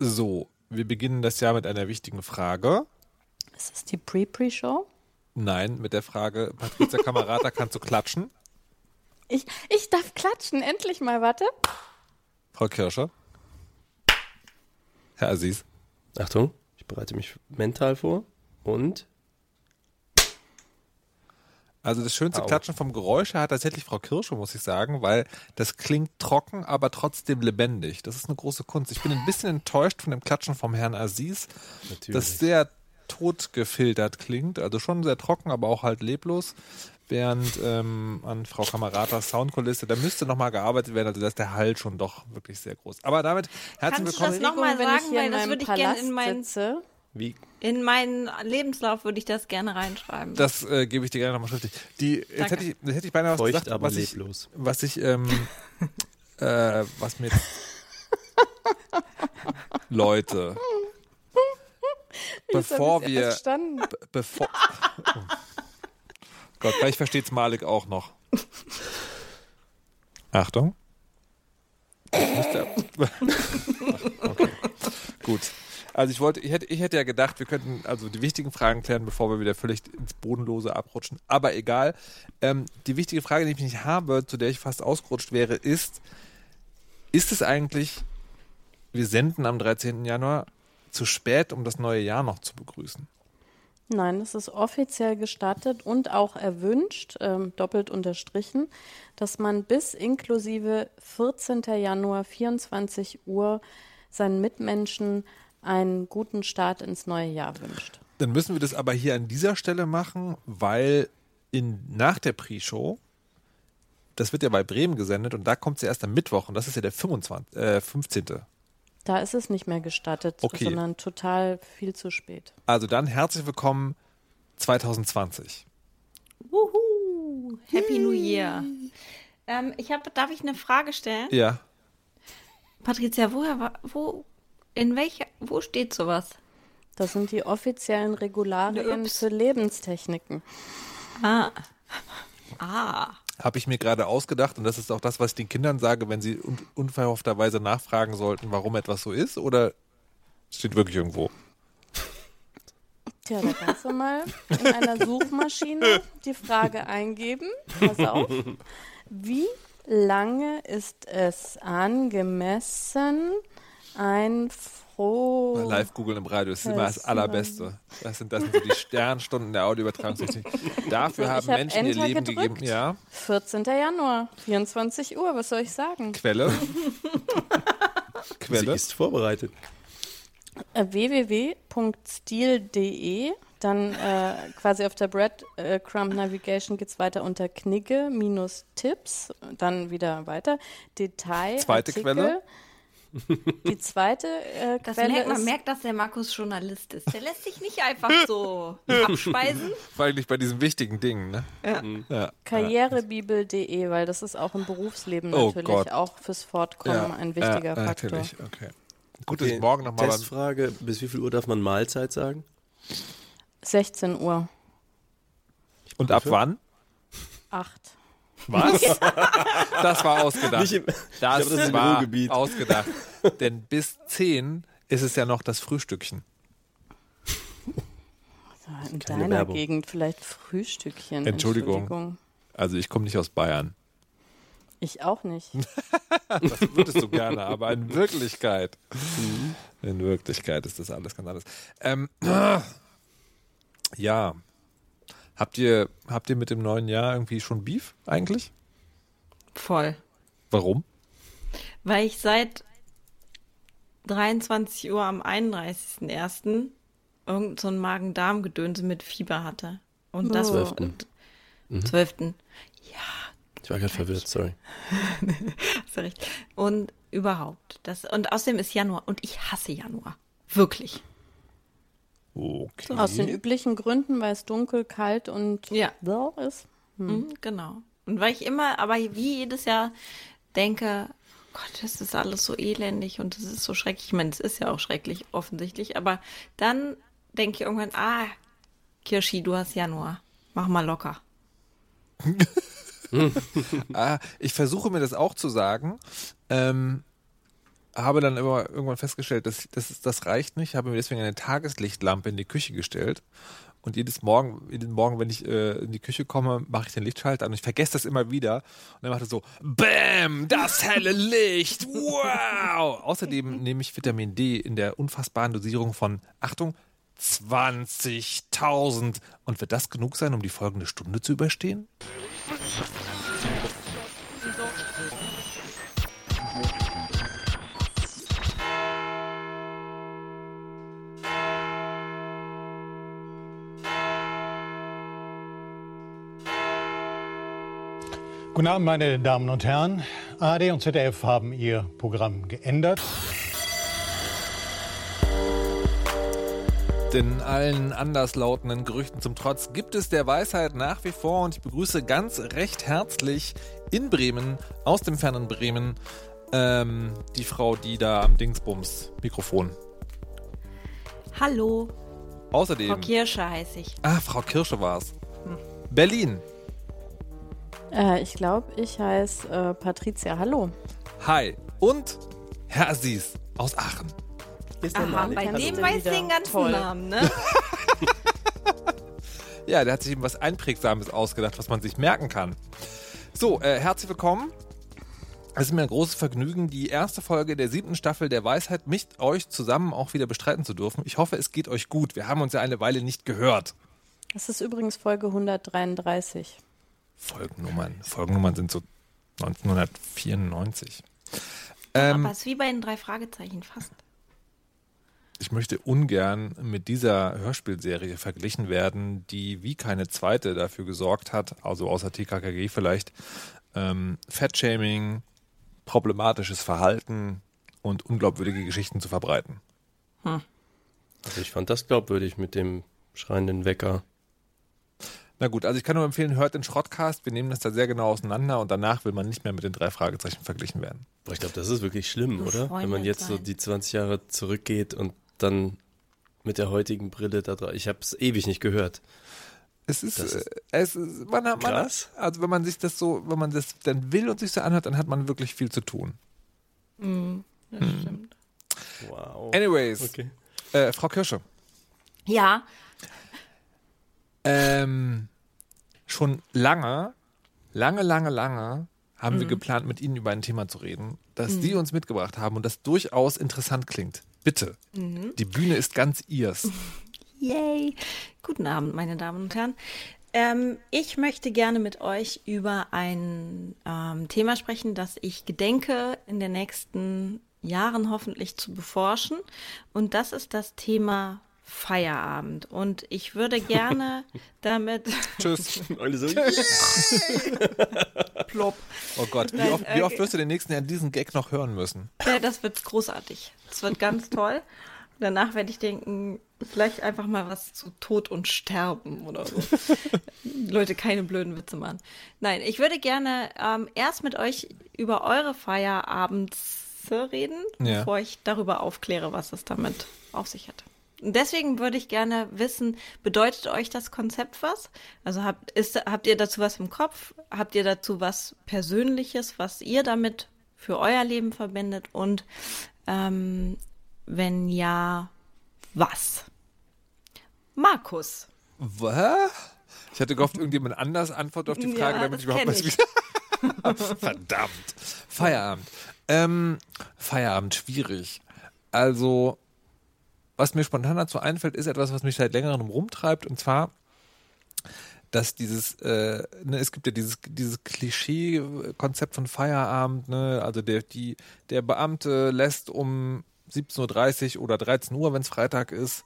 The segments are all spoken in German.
So, wir beginnen das Jahr mit einer wichtigen Frage. Ist das die Pre-Pre-Show? Nein, mit der Frage, Patricia Kamerata, kannst du klatschen? Ich, ich darf klatschen, endlich mal, warte. Frau Kirscher? Herr Aziz? Achtung, ich bereite mich mental vor und Also das schönste Au. Klatschen vom Geräusch her hat tatsächlich Frau Kirsche, muss ich sagen, weil das klingt trocken, aber trotzdem lebendig. Das ist eine große Kunst. Ich bin ein bisschen enttäuscht von dem Klatschen vom Herrn Aziz, natürlich. das sehr tot gefiltert klingt. Also schon sehr trocken, aber auch halt leblos. Während ähm, an Frau Kameratas Soundkulisse, da müsste nochmal gearbeitet werden, also da ist der Hall schon doch wirklich sehr groß. Aber damit herzlich Kannst du willkommen. das noch mal Entschuldigung, wenn ich sagen, weil das würde ich gerne in meinen- sitze. Wie In meinen Lebenslauf würde ich das gerne reinschreiben. Das äh, gebe ich dir gerne nochmal schriftlich. Die, jetzt hätte ich, jetzt hätte ich beinahe was feucht, gesagt, aber was ich, leblos. was ich, ähm, äh, was mir Leute, bevor wir, bevor, oh. Gott, vielleicht versteht's Malik auch noch. Achtung. Ich okay. Gut. Also ich wollte, ich hätte, ich hätte ja gedacht, wir könnten also die wichtigen Fragen klären, bevor wir wieder völlig ins Bodenlose abrutschen. Aber egal. Ähm, die wichtige Frage, die ich nicht habe, zu der ich fast ausgerutscht wäre, ist, ist es eigentlich, wir senden am 13. Januar, zu spät, um das neue Jahr noch zu begrüßen? Nein, es ist offiziell gestattet und auch erwünscht, ähm, doppelt unterstrichen, dass man bis inklusive 14. Januar 24 Uhr seinen Mitmenschen einen guten Start ins neue Jahr wünscht. Dann müssen wir das aber hier an dieser Stelle machen, weil in, nach der Pre-Show, das wird ja bei Bremen gesendet und da kommt es ja erst am Mittwoch und das ist ja der 25, äh, 15. Da ist es nicht mehr gestattet, Okay. sondern total viel zu spät. Also dann herzlich willkommen 2020. Wuhu! Happy New Year. Ähm, ich hab, darf ich eine Frage stellen? Ja. Patricia, woher war, wo, in welcher, wo steht sowas? Das sind die offiziellen Regularien Ups. für Lebenstechniken. Ah. Ah. Habe ich mir gerade ausgedacht und das ist auch das, was ich den Kindern sage, wenn sie un unverhoffterweise nachfragen sollten, warum etwas so ist oder steht wirklich irgendwo. Tja, da kannst du mal in einer Suchmaschine die Frage eingeben. Pass auf. Wie lange ist es angemessen, ein froh. Live googeln im Radio ist immer das Allerbeste. Das sind, das sind so die Sternstunden der Audioübertragungstechnik. Dafür Ich haben hab Menschen ihr Enter Leben gedrückt. gegeben. Ja, 14. Januar, 24 Uhr, was soll ich sagen? Quelle. Sie Quelle. ist vorbereitet. Äh, www.stil.de, dann äh, quasi auf der Breadcrumb Navigation geht es weiter unter Knigge minus Tipps, dann wieder weiter. Detail. Zweite Artikel. Quelle? Die zweite äh, Das Quelle merkt, man ist merkt, dass der Markus Journalist ist. Der lässt sich nicht einfach so abspeisen. Vor allem nicht bei diesen wichtigen Dingen, ne? Ja. Ja. karrierebibel.de, weil das ist auch im Berufsleben Oh natürlich Gott. auch fürs Fortkommen ein wichtiger ja, Faktor. Natürlich, okay. Gut, dass Okay, morgen nochmal Testfrage, bis wie viel Uhr darf man Mahlzeit sagen? 16 Uhr, Und ab wann? 8. Was? das war ausgedacht. Nicht im- das, glaube, das war Ruhrgebiet. ausgedacht. Denn bis 10 ist es ja noch das Frühstückchen. In Keine deiner Werbung. Gegend vielleicht Frühstückchen. Entschuldigung. Also ich komme nicht aus Bayern. Ich auch nicht. Das würdest du gerne, aber in Wirklichkeit. In Wirklichkeit ist das alles ganz anders. Ähm, ja. Habt ihr, habt ihr mit dem neuen Jahr irgendwie schon Beef eigentlich? Voll. Warum? Weil ich seit 23 Uhr am 31.01. irgend so ein Magen-Darm-Gedönse mit Fieber hatte. Und das Oh. war Zwölften. und 12. Ich war gerade verwirrt, sorry. Hast du recht. Und überhaupt. Das, und außerdem ist Januar. Und ich hasse Januar. Wirklich. Okay. Aus den üblichen Gründen, weil es dunkel, kalt und Ja. blau ist. Mhm, genau. Und weil ich immer, aber wie jedes Jahr denke, Gott, das ist alles so elendig und es ist so schrecklich. Ich meine, es ist ja auch schrecklich, offensichtlich. Aber dann denke ich irgendwann, ah, Kirschi, du hast Januar. Mach mal locker. Ah, ich versuche mir das auch zu sagen. Ähm, habe dann immer irgendwann festgestellt, dass, dass das reicht nicht, habe mir deswegen eine Tageslichtlampe in die Küche gestellt. Und jedes Morgen, jeden Morgen, wenn ich äh, in die Küche komme, mache ich den Lichtschalter an und ich vergesse das immer wieder. Und dann macht es so, BÄM, das helle Licht, wow! Außerdem nehme ich Vitamin D in der unfassbaren Dosierung von, Achtung, 20.000. Und wird das genug sein, um die folgende Stunde zu überstehen? Guten Abend, meine Damen und Herren. ARD und ZDF haben ihr Programm geändert. Denn allen anderslautenden Gerüchten zum Trotz gibt es der Weisheit nach wie vor und ich begrüße ganz recht herzlich in Bremen, aus dem fernen Bremen, ähm, die Frau, die da am Dingsbums Mikrofon. Hallo, Außerdem. Frau Kirsche heiße ich. Ah, Frau Kirsche war's. Berlin. Äh, ich glaube, ich heiße äh, Patricia. Hallo. Hi. Und Herr Aziz aus Aachen. Hier ist der Aha, bei dem weiß wieder den ganzen toll. Namen, ne? Ja, der hat sich eben was Einprägsames ausgedacht, was man sich merken kann. So, äh, herzlich willkommen. Es ist mir ein großes Vergnügen, die erste Folge der siebten Staffel der Weisheit mit euch zusammen auch wieder bestreiten zu dürfen. Ich hoffe, es geht euch gut. Wir haben uns ja eine Weile nicht gehört. Das ist übrigens Folge 133. Folgennummern. Folgennummern sind so 1994. Ähm, Aber es ist wie bei den drei Fragezeichen fast. ich möchte ungern mit dieser Hörspielserie verglichen werden, die wie keine zweite dafür gesorgt hat, also außer TKKG vielleicht, ähm, Fettshaming, problematisches Verhalten und unglaubwürdige Geschichten zu verbreiten. Also ich fand das glaubwürdig mit dem schreienden Wecker. Na gut, also ich kann nur empfehlen, hört den Schrottcast. Wir nehmen das da sehr genau auseinander und danach will man nicht mehr mit den drei Fragezeichen verglichen werden. Boah, ich glaube, das ist wirklich schlimm, oder? Wenn man jetzt so die 20 Jahre zurückgeht und dann mit der heutigen Brille da drauf. Ich habe es ewig nicht gehört. Es ist, Das äh, ist es ist man, hat- man, krass. also wenn man sich das so, wenn man das dann will und sich so anhört, dann hat man wirklich viel zu tun. Mhm, das Hm. stimmt. Wow. Anyways, Okay. äh, Frau Kirsche, Ja, ähm, schon lange, lange, lange, lange haben wir Mhm. geplant, mit Ihnen über ein Thema zu reden, das Sie uns mitgebracht haben und das durchaus interessant klingt. Bitte, Mhm. die Bühne ist ganz Ihrs. Yay! Guten Abend, meine Damen und Herren. Ähm, ich möchte gerne mit euch über ein ähm, Thema sprechen, das ich gedenke, in den nächsten Jahren hoffentlich zu beforschen. Und das ist das Thema Feierabend. Und ich würde gerne damit. Tschüss. Alle so, Plopp. Oh Gott, wie Nein, oft, wie oft okay. wirst du den nächsten Jahr diesen Gag noch hören müssen? Ja, das wird großartig. Das wird ganz toll. Danach werde ich denken, vielleicht einfach mal was zu Tod und Sterben oder so. Leute, keine blöden Witze machen. Nein, ich würde gerne ähm, erst mit euch über eure Feierabends reden, Ja. bevor ich darüber aufkläre, was es damit auf sich hat. Und deswegen würde ich gerne wissen, bedeutet euch das Konzept was? Also habt, ist, habt ihr dazu was im Kopf? Habt ihr dazu was Persönliches, was ihr damit für euer Leben verbindet? Und ähm, wenn ja, was? Markus. Was? Ich hatte gehofft, irgendjemand anders antwortet auf die Ja, Frage, damit das ich überhaupt was wieder. Verdammt. Feierabend. Ähm, Feierabend, schwierig. Also, was mir spontan dazu einfällt, ist etwas, was mich seit längerem rumtreibt, und zwar, dass dieses, äh, ne, es gibt ja dieses, dieses Klischee-Konzept von Feierabend, ne, also der, die, der Beamte lässt um 17.30 Uhr oder 13 Uhr, wenn es Freitag ist,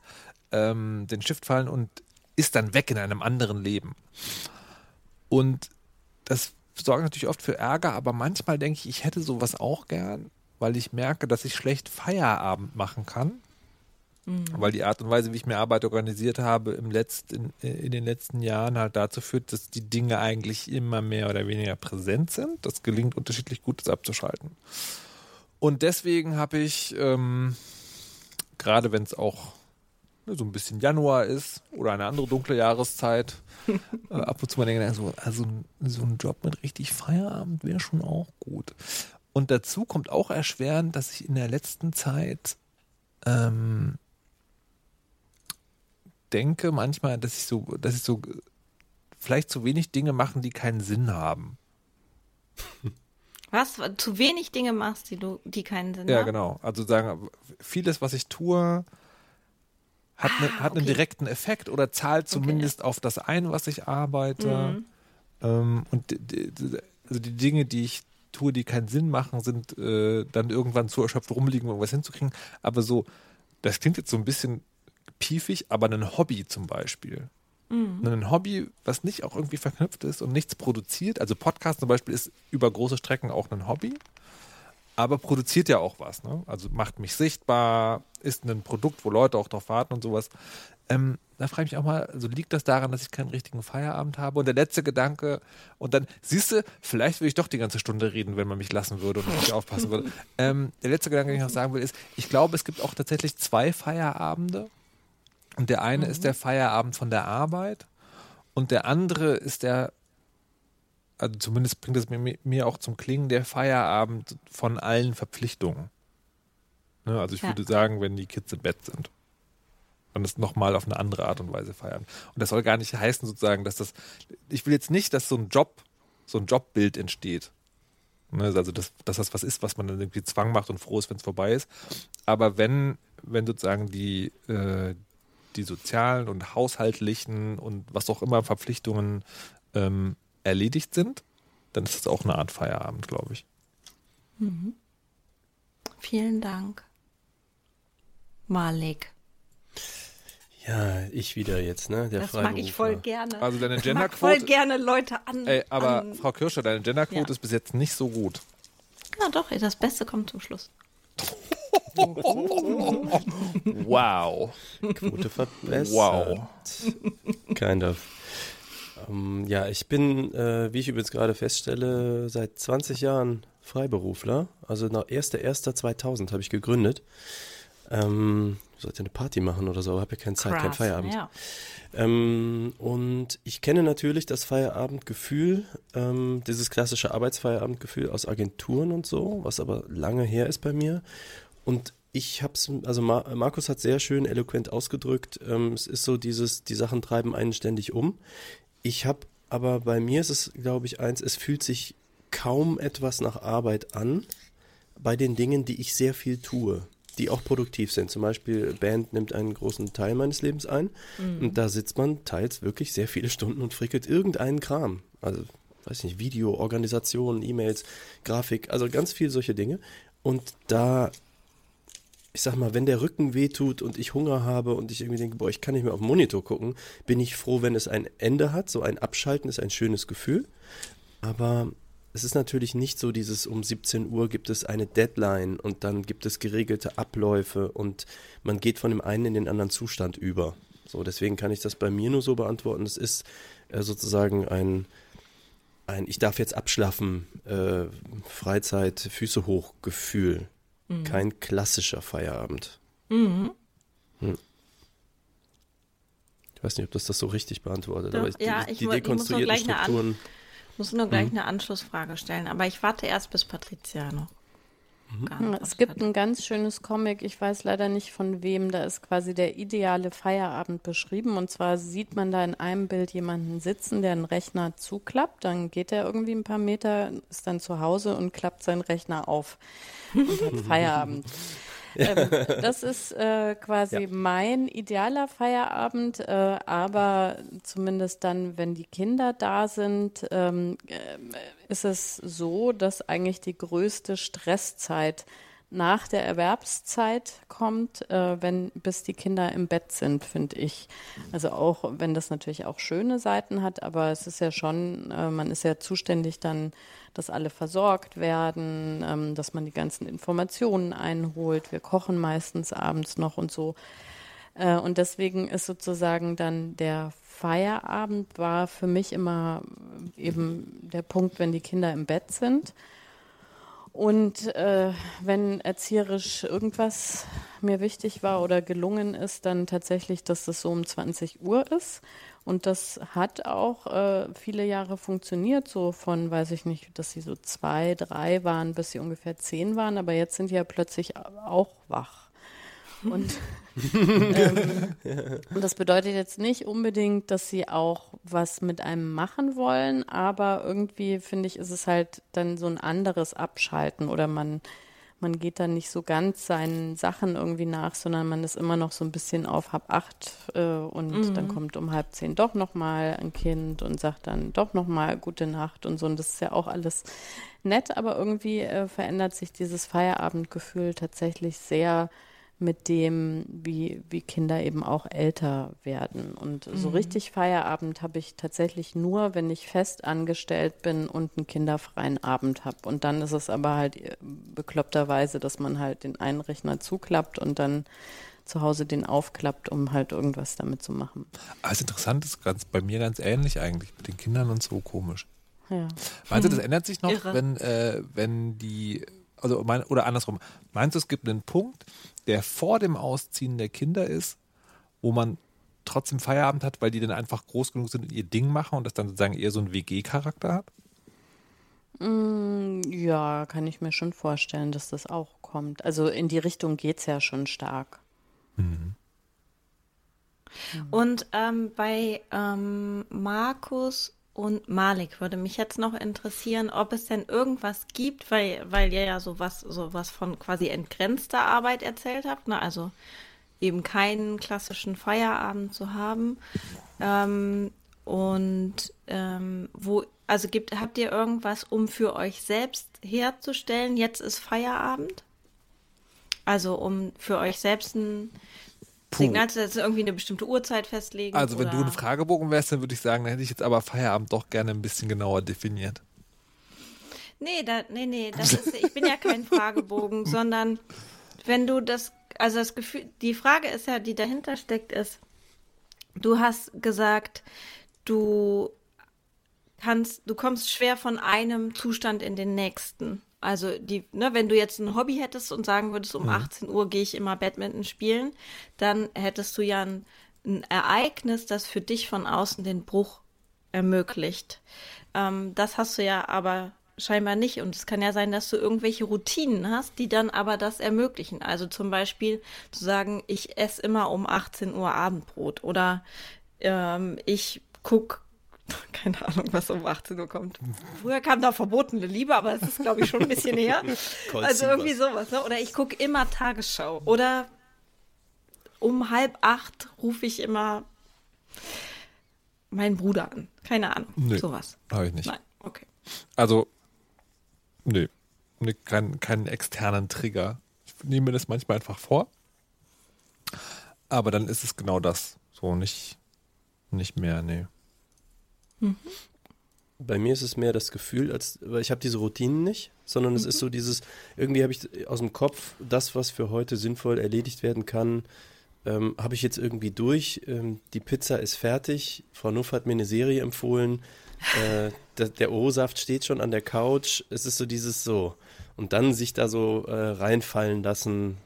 ähm, den Stift fallen und ist dann weg in einem anderen Leben. Und das sorgt natürlich oft für Ärger, aber manchmal denke ich, ich hätte sowas auch gern, weil ich merke, dass ich schlecht Feierabend machen kann. Weil die Art und Weise, wie ich mir Arbeit organisiert habe, im letzten, in den letzten Jahren halt dazu führt, dass die Dinge eigentlich immer mehr oder weniger präsent sind. Das gelingt unterschiedlich gut, das abzuschalten. Und deswegen habe ich, ähm, gerade wenn es auch ne, so ein bisschen Januar ist oder eine andere dunkle Jahreszeit, äh, ab und zu mal denke, so, also so ein Job mit richtig Feierabend wäre schon auch gut. Und dazu kommt auch erschwerend, dass ich in der letzten Zeit ähm, denke manchmal, dass ich so, dass ich so vielleicht zu wenig Dinge machen, die keinen Sinn haben. Was? Zu wenig Dinge machst, die du, die keinen Sinn Ja, haben? genau. Also sagen, vieles, was ich tue, hat, ne, Ah, hat einen okay. direkten Effekt oder zahlt zumindest auf das ein, was ich arbeite. Mhm. Ähm, und die, die, also die Dinge, die ich tue, die keinen Sinn machen, sind äh, dann irgendwann zu erschöpft rumliegen, um irgendwas hinzukriegen. Aber so, das klingt jetzt so ein bisschen piefig, aber ein Hobby zum Beispiel. Mhm. Ein Hobby, was nicht auch irgendwie verknüpft ist und nichts produziert. Also Podcast zum Beispiel ist über große Strecken auch ein Hobby, aber produziert ja auch was. Ne? Also macht mich sichtbar, ist ein Produkt, wo Leute auch drauf warten und sowas. Ähm, da frage ich mich auch mal, also liegt das daran, dass ich keinen richtigen Feierabend habe? Und der letzte Gedanke, und dann, siehst du, vielleicht würde ich doch die ganze Stunde reden, wenn man mich lassen würde und nicht aufpassen würde. Ähm, der letzte Gedanke, den ich noch sagen will, ist, ich glaube, es gibt auch tatsächlich zwei Feierabende. Und der eine ist der Feierabend von der Arbeit und der andere ist der, also zumindest bringt es mir, mir auch zum Klingen, der Feierabend von allen Verpflichtungen. Ne, also ich Ja. würde sagen, wenn die Kids im Bett sind. Dann ist nochmal auf eine andere Art und Weise feiern. Und das soll gar nicht heißen, sozusagen, dass das. Ich will jetzt nicht, dass so ein Job, so ein Jobbild entsteht. Ne, also, dass, dass das was ist, was man dann irgendwie Zwang macht und froh ist, wenn es vorbei ist. Aber wenn, wenn sozusagen die, äh, die sozialen und haushaltlichen und was auch immer Verpflichtungen ähm, erledigt sind, dann ist es auch eine Art Feierabend, glaube ich. Vielen Dank. Malik. Ja, ich wieder jetzt, ne? Der Das mag ich voll gerne. Also deine ich mag voll Genderquote. gerne Leute an. Ey, aber an, Frau Kirscher, deine Genderquote Ja. ist bis jetzt nicht so gut. Ja, doch, das Beste kommt zum Schluss. Wow. Quote verbessert. Wow. Kind of. Ähm, ja, ich bin, äh, wie ich übrigens gerade feststelle, seit 20 Jahren Freiberufler. Also nach 1.1.2000 habe ich gegründet. Ähm, sollte eine Party machen oder so, aber habe ja keine Zeit, kein Feierabend. Ja. Ähm, und ich kenne natürlich das Feierabendgefühl, ähm, dieses klassische Arbeitsfeierabendgefühl aus Agenturen und so, was aber lange her ist bei mir. Und ich hab's, also Mar Markus hat sehr schön eloquent ausgedrückt, ähm, es ist so dieses, die Sachen treiben einen ständig um. Ich habe, aber bei mir ist es, glaube ich, eins, es fühlt sich kaum etwas nach Arbeit an, bei den Dingen, die ich sehr viel tue, die auch produktiv sind. Zum Beispiel Band nimmt einen großen Teil meines Lebens ein und da sitzt man teils wirklich sehr viele Stunden und frickelt irgendeinen Kram. Also, weiß ich nicht, Video, Organisation, E-Mails, Grafik, also ganz viel solche Dinge. Und da, ich sag mal, wenn der Rücken wehtut und ich Hunger habe und ich irgendwie denke, boah, ich kann nicht mehr auf den Monitor gucken, bin ich froh, wenn es ein Ende hat. So ein Abschalten ist ein schönes Gefühl. Aber es ist natürlich nicht so dieses um 17 Uhr gibt es eine Deadline und dann gibt es geregelte Abläufe und man geht von dem einen in den anderen Zustand über. So, deswegen kann ich das bei mir nur so beantworten. Es ist äh, sozusagen ein, ein Ich darf jetzt abschlaffen, äh, Freizeit, Füße hoch Gefühl. Kein klassischer Feierabend. Hm. Ich weiß nicht, ob das das so richtig beantwortet, Doch, aber ich, ja, die, ich die wollt- ich muss dekonstruierten An- Strukturen. Ich muss nur gleich eine Anschlussfrage stellen, aber ich warte erst bis Patricia noch. Geantwortet Es gibt hat. ein ganz schönes Comic, ich weiß leider nicht von wem, da ist quasi der ideale Feierabend beschrieben. Und zwar sieht man da in einem Bild jemanden sitzen, der einen Rechner zuklappt, dann geht er irgendwie ein paar Meter, ist dann zu Hause und klappt seinen Rechner auf und hat Feierabend. Ähm, das ist äh, quasi Ja. mein idealer Feierabend, äh, aber zumindest dann, wenn die Kinder da sind, ähm, äh, ist es so, dass eigentlich die größte Stresszeit nach der Erwerbszeit kommt, äh, wenn bis die Kinder im Bett sind, finde ich. Also auch, wenn das natürlich auch schöne Seiten hat, aber es ist ja schon, äh, man ist ja zuständig dann, dass alle versorgt werden, ähm, dass man die ganzen Informationen einholt. Wir kochen meistens abends noch und so. Äh, und deswegen ist sozusagen dann der Feierabend war für mich immer eben der Punkt, wenn die Kinder im Bett sind. Und äh, wenn erzieherisch irgendwas mir wichtig war oder gelungen ist, dann tatsächlich, dass das so um 20 Uhr ist. Und das hat auch äh, viele Jahre funktioniert, so von, weiß ich nicht, dass sie so zwei, drei waren, bis sie ungefähr zehn waren. Aber jetzt sind die ja plötzlich auch wach. Und, ähm, und das bedeutet jetzt nicht unbedingt, dass sie auch was mit einem machen wollen, aber irgendwie finde ich, ist es halt dann so ein anderes Abschalten oder man, man geht dann nicht so ganz seinen Sachen irgendwie nach, sondern man ist immer noch so ein bisschen auf halb acht äh, und mhm. dann kommt um halb zehn doch nochmal ein Kind und sagt dann doch nochmal gute Nacht und so. Und das ist ja auch alles nett, aber irgendwie äh, verändert sich dieses Feierabendgefühl tatsächlich sehr mit dem, wie, wie Kinder eben auch älter werden. Und so mhm. richtig Feierabend habe ich tatsächlich nur, wenn ich fest angestellt bin und einen kinderfreien Abend habe. Und dann ist es aber halt äh, bekloppterweise, dass man halt den einen Rechner zuklappt und dann zu Hause den aufklappt, um halt irgendwas damit zu machen. Also interessant ist ganz, bei mir ganz ähnlich eigentlich, mit den Kindern und so komisch. Ja. Meinst du, das ändert sich noch, wenn, äh, wenn die also mein, oder andersrum, meinst du, es gibt einen Punkt, der vor dem Ausziehen der Kinder ist, wo man trotzdem Feierabend hat, weil die dann einfach groß genug sind und ihr Ding machen und das dann sozusagen eher so einen WG-Charakter hat? Mm, ja, kann ich mir schon vorstellen, dass das auch kommt. Also in die Richtung geht es ja schon stark. Mhm. Und ähm, bei ähm, Markus und Malik würde mich jetzt noch interessieren, ob es denn irgendwas gibt, weil, weil ihr ja sowas, sowas von quasi entgrenzter Arbeit erzählt habt, ne? also eben keinen klassischen Feierabend zu haben. Ähm, und ähm, wo, also gibt, habt ihr irgendwas, um für euch selbst herzustellen, jetzt ist Feierabend? Also um für euch selbst ein Puh. Signalst du irgendwie eine bestimmte Uhrzeit festlegen? Also, wenn oder? du ein Fragebogen wärst, dann würde ich sagen, dann hätte ich jetzt aber Feierabend doch gerne ein bisschen genauer definiert. Nee, da, nee, nee, das ist, ich bin ja kein Fragebogen, sondern wenn du das, also das Gefühl, die Frage ist ja, die dahinter steckt, ist, du hast gesagt, du kannst, du kommst schwer von einem Zustand in den nächsten. Also die, ne, wenn du jetzt ein Hobby hättest und sagen würdest, um mhm. 18 Uhr gehe ich immer Badminton spielen, dann hättest du ja ein, ein Ereignis, das für dich von außen den Bruch ermöglicht. Ähm, das hast du ja aber scheinbar nicht. Und es kann ja sein, dass du irgendwelche Routinen hast, die dann aber das ermöglichen. Also zum Beispiel zu sagen, ich esse immer um 18 Uhr Abendbrot oder ähm, ich gucke keine Ahnung, was um 18 Uhr kommt. Früher kam da verbotene Liebe, aber das ist, glaube ich, schon ein bisschen her. also irgendwie sowas. Ne? Oder ich gucke immer Tagesschau. Oder um halb acht rufe ich immer meinen Bruder an. Keine Ahnung. Nee, sowas. Habe ich nicht. Nein, okay. Also, nee. nee kein, keinen externen Trigger. Ich nehme mir das manchmal einfach vor. Aber dann ist es genau das. So nicht, nicht mehr, nee. Mhm. Bei mir ist es mehr das Gefühl, als weil ich habe diese Routinen nicht, sondern es ist so dieses, irgendwie habe ich aus dem Kopf das, was für heute sinnvoll erledigt werden kann, ähm, habe ich jetzt irgendwie durch. Ähm, die Pizza ist fertig. Frau Nuff hat mir eine Serie empfohlen. Äh, der, der O-Saft steht schon an der Couch. Es ist so dieses so. Und dann sich da so äh, reinfallen lassen,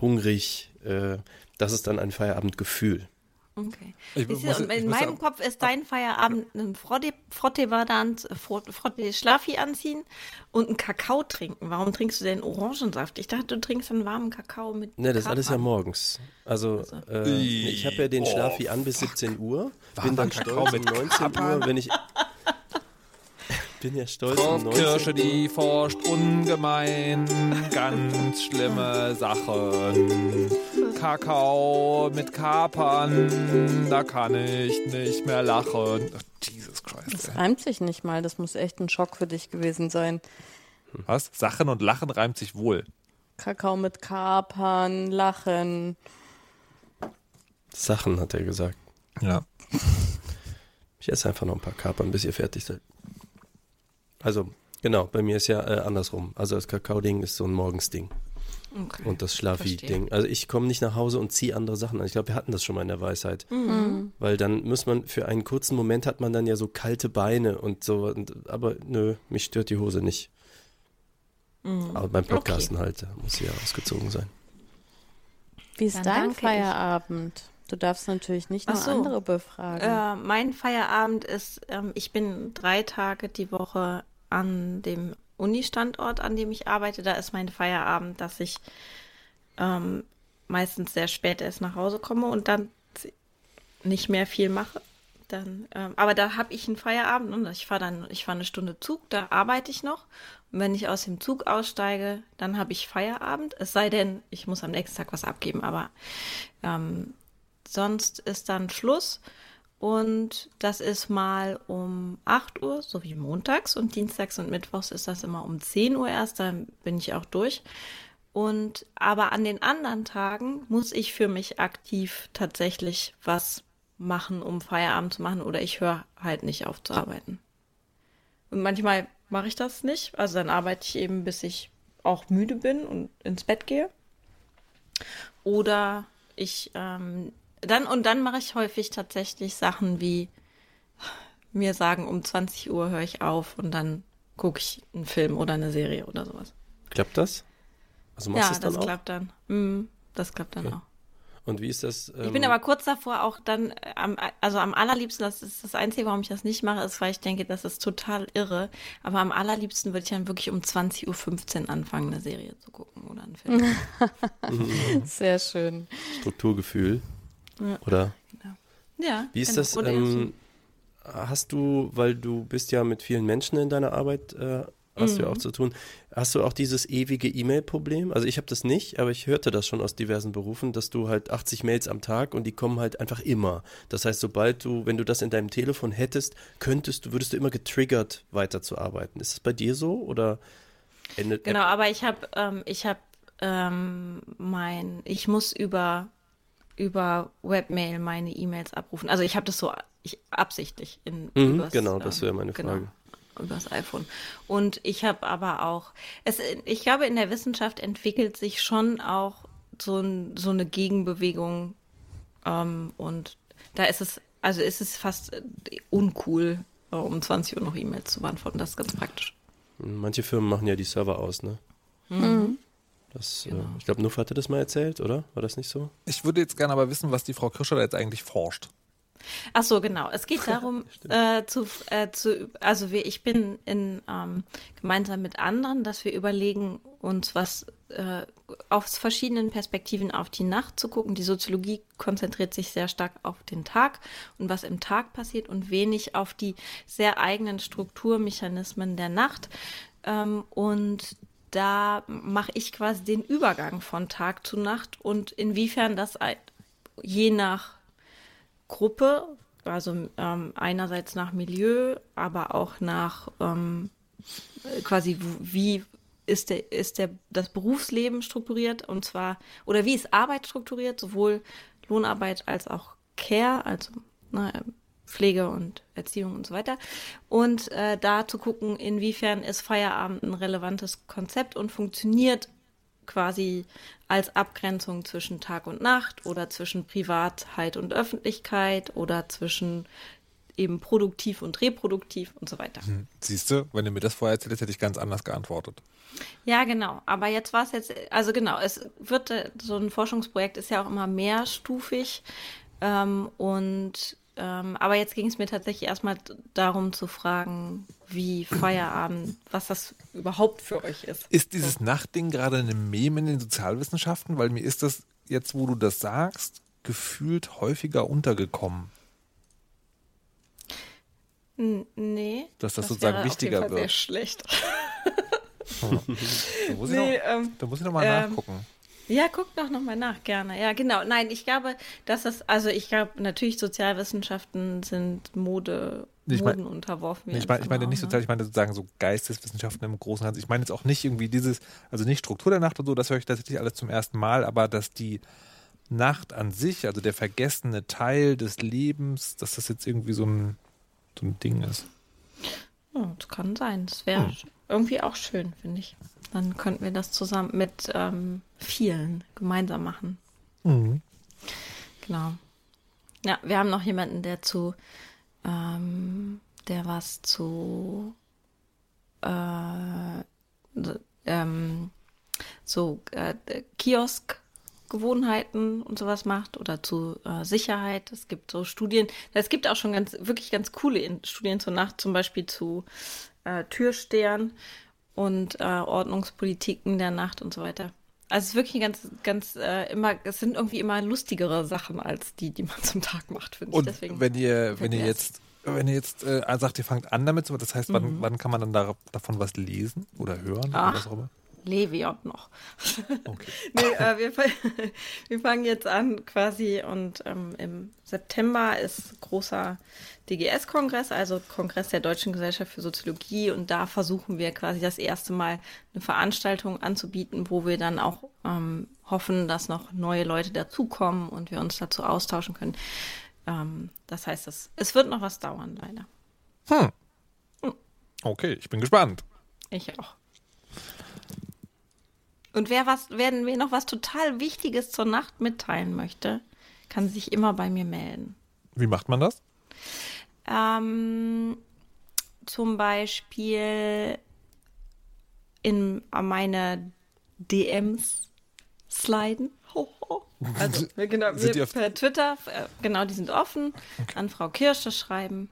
hungrig. Äh, das ist dann ein Feierabendgefühl. Okay. Ich, muss, und in meinem ab, Kopf ist dein Feierabend ein Frotte-Vadant, Frotte-Schlafi anziehen und einen Kakao trinken. Warum trinkst du denn Orangensaft? Ich dachte, du trinkst einen warmen Kakao mit. Ne, das ist alles ja morgens. Also, also. Äh, ich habe ja den oh, Schlafi an bis 17 Uhr. Bin dann stolz um 19 Uhr, wenn ich bin ja stolz. Frau Kirsche, die forscht ungemein ganz schlimme Sachen. Kakao mit Kapern, da kann ich nicht mehr lachen. Ach, Jesus Christ. Das reimt sich nicht mal, das muss echt ein Schock für dich gewesen sein. Was? Sachen und Lachen reimt sich wohl. Kakao mit Kapern, Lachen. Sachen, hat er gesagt. Ja. Ich esse einfach noch ein paar Kapern, bis ihr fertig seid. Also, genau, bei mir ist ja äh, andersrum. Also das Kakao-Ding ist so ein Morgensding. Okay. Und das Schlafi-Ding. Also ich komme nicht nach Hause und ziehe andere Sachen an. Ich glaube, wir hatten das schon mal in der Weisheit. Mhm. Weil dann muss man, für einen kurzen Moment hat man dann ja so kalte Beine und so. Und, aber nö, mich stört die Hose nicht. Aber beim Podcasten halt, da muss sie ja ausgezogen sein. Wie ist Dann dein danke ich. Feierabend? Du darfst natürlich nicht nur Ach so. andere befragen. Äh, mein Feierabend ist, ähm, ich bin drei Tage die Woche an dem Uni-Standort, an dem ich arbeite. Da ist mein Feierabend, dass ich ähm, meistens sehr spät erst nach Hause komme und dann nicht mehr viel mache. Dann, ähm, aber da habe ich einen Feierabend und ich fahre dann, ich fahre eine Stunde Zug, da arbeite ich noch. Und wenn ich aus dem Zug aussteige, dann habe ich Feierabend. Es sei denn, ich muss am nächsten Tag was abgeben, aber ähm, sonst ist dann Schluss. Und das ist mal um 8 Uhr, so wie montags. Und dienstags und mittwochs ist das immer um 10 Uhr erst. Dann bin ich auch durch. Und aber an den anderen Tagen muss ich für mich aktiv tatsächlich was machen, um Feierabend zu machen. Oder ich höre halt nicht auf zu arbeiten. Und manchmal mache ich das nicht. Also dann arbeite ich eben, bis ich auch müde bin und ins Bett gehe. Oder ich ähm, dann und dann mache ich häufig tatsächlich Sachen wie mir sagen, um 20 Uhr höre ich auf und dann gucke ich einen Film oder eine Serie oder sowas. Klappt das? Also machst du Ja, es dann das auch? klappt dann. Mm, das klappt dann Okay. auch. Und wie ist das? Ich bin ähm, aber kurz davor auch dann, äh, am, also am allerliebsten, das ist das Einzige, warum ich das nicht mache, ist, weil ich denke, das ist total irre. Aber am allerliebsten würde ich dann wirklich um 20.15 Uhr anfangen, eine Serie zu gucken oder einen Film. Sehr schön. Strukturgefühl. Oder ja. wie ist genau. das? Ähm, hast du, weil du bist ja mit vielen Menschen in deiner Arbeit, äh, hast du ja Mhm. auch zu tun, hast du auch dieses ewige E-Mail-Problem? Also ich habe das nicht, aber ich hörte das schon aus diversen Berufen, dass du halt 80 Mails am Tag und die kommen halt einfach immer. Das heißt, sobald du, wenn du das in deinem Telefon hättest, könntest du, würdest du immer getriggert weiterzuarbeiten. Ist das bei dir so oder endet Genau, aber ich habe, ähm, ich habe ähm, mein, ich muss über über Webmail meine E-Mails abrufen. Also ich habe das so ich, absichtlich in Mhm, übers, genau, das ähm, wäre meine genau, Frage. übers iPhone. Und ich habe aber auch, es, ich glaube, in der Wissenschaft entwickelt sich schon auch so, ein, so eine Gegenbewegung ähm, und da ist es, also ist es fast äh, uncool, äh, um 20 Uhr noch E-Mails zu beantworten. Das ist ganz praktisch. Manche Firmen machen ja die Server aus, ne? Das, Genau. äh, ich glaube, Nuff hatte das mal erzählt, oder? War das nicht so? Ich würde jetzt gerne aber wissen, was die Frau Kirscher da jetzt eigentlich forscht. Ach so, genau. Es geht darum, äh, zu, äh, zu, also wir, ich bin in, ähm, gemeinsam mit anderen, dass wir überlegen, uns was äh, aus verschiedenen Perspektiven auf die Nacht zu gucken. Die Soziologie konzentriert sich sehr stark auf den Tag und was im Tag passiert und wenig auf die sehr eigenen Strukturmechanismen der Nacht. Ähm, und da mache ich quasi den Übergang von Tag zu Nacht. Und inwiefern das je nach Gruppe, also ähm, einerseits nach Milieu, aber auch nach ähm, äh, quasi wie ist der ist der das Berufsleben strukturiert und zwar oder wie ist Arbeit strukturiert, sowohl Lohnarbeit als auch Care, also ne, Pflege und Erziehung und so weiter. Und äh, da zu gucken, inwiefern ist Feierabend ein relevantes Konzept und funktioniert quasi als Abgrenzung zwischen Tag und Nacht oder zwischen Privatheit und Öffentlichkeit oder zwischen eben produktiv und reproduktiv und so weiter. Siehst du, wenn du mir das vorher erzählt hättest, hätte ich ganz anders geantwortet. Ja, genau. Aber jetzt war es jetzt, also genau, es wird, äh, so ein Forschungsprojekt ist ja auch immer mehrstufig. Ähm, und, ähm, aber jetzt ging es mir tatsächlich erstmal darum zu fragen, wie Feierabend, was das überhaupt für euch ist. Ist dieses Nachtding gerade eine Meme in den Sozialwissenschaften? Weil mir ist das jetzt, wo du das sagst, gefühlt häufiger untergekommen. N nee. Dass das sozusagen wäre auf wichtiger wird. Sehr schlecht. Da muss ich, Nee, noch, ähm, da muss ich noch mal ähm, nachgucken. Ja, guck doch nochmal nach, gerne. Ja, genau. Nein, ich glaube, dass das, also ich glaube, natürlich Sozialwissenschaften sind Mode, ich mein- Moden unterworfen. Nee, ich, meine, ich meine nicht sozial, ich meine sozusagen so Geisteswissenschaften im Großen und Ganzen. Ich meine jetzt auch nicht irgendwie dieses, also nicht Struktur der Nacht und so, das höre ich tatsächlich alles zum ersten Mal, aber dass die Nacht an sich, also der vergessene Teil des Lebens, dass das jetzt irgendwie so ein, so ein Ding ist. Ja, das kann sein. Das wäre Hm. Irgendwie auch schön, finde ich. Dann könnten wir das zusammen mit ähm, vielen gemeinsam machen. Mhm. Genau. Ja, wir haben noch jemanden, der zu, ähm, der was zu, äh, ähm, so äh, Kiosk Gewohnheiten und sowas macht oder zu äh, Sicherheit. Es gibt so Studien, es gibt auch schon ganz, wirklich ganz coole Studien zur Nacht, zum Beispiel zu äh, Türstern und äh, Ordnungspolitiken der Nacht und so weiter. Also es ist wirklich ganz, ganz äh, immer, es sind irgendwie immer lustigere Sachen als die, die man zum Tag macht, finde ich. Und Deswegen wenn ihr, wenn ihr jetzt, wenn ihr jetzt äh, sagt, ihr fangt an damit, das heißt, wann, wann kann man dann da, davon was lesen oder hören oder Ach. was auch immer? Levion noch. Okay. nee, äh, wir, wir fangen jetzt an quasi und ähm, im September ist großer DGS-Kongress, also Kongress der Deutschen Gesellschaft für Soziologie und da versuchen wir quasi das erste Mal eine Veranstaltung anzubieten, wo wir dann auch ähm, hoffen, dass noch neue Leute dazukommen und wir uns dazu austauschen können. Ähm, das heißt, es, es wird noch was dauern, leider. Hm. Okay, ich bin gespannt. Ich auch. Und wer was, werden wer noch was total Wichtiges zur Nacht mitteilen möchte, kann sich immer bei mir melden. Wie macht man das? Ähm, zum Beispiel in meine DMs sliden. Ho, ho. Also genau, wir per Twitter, äh, genau, die sind offen, an Frau Kirsche schreiben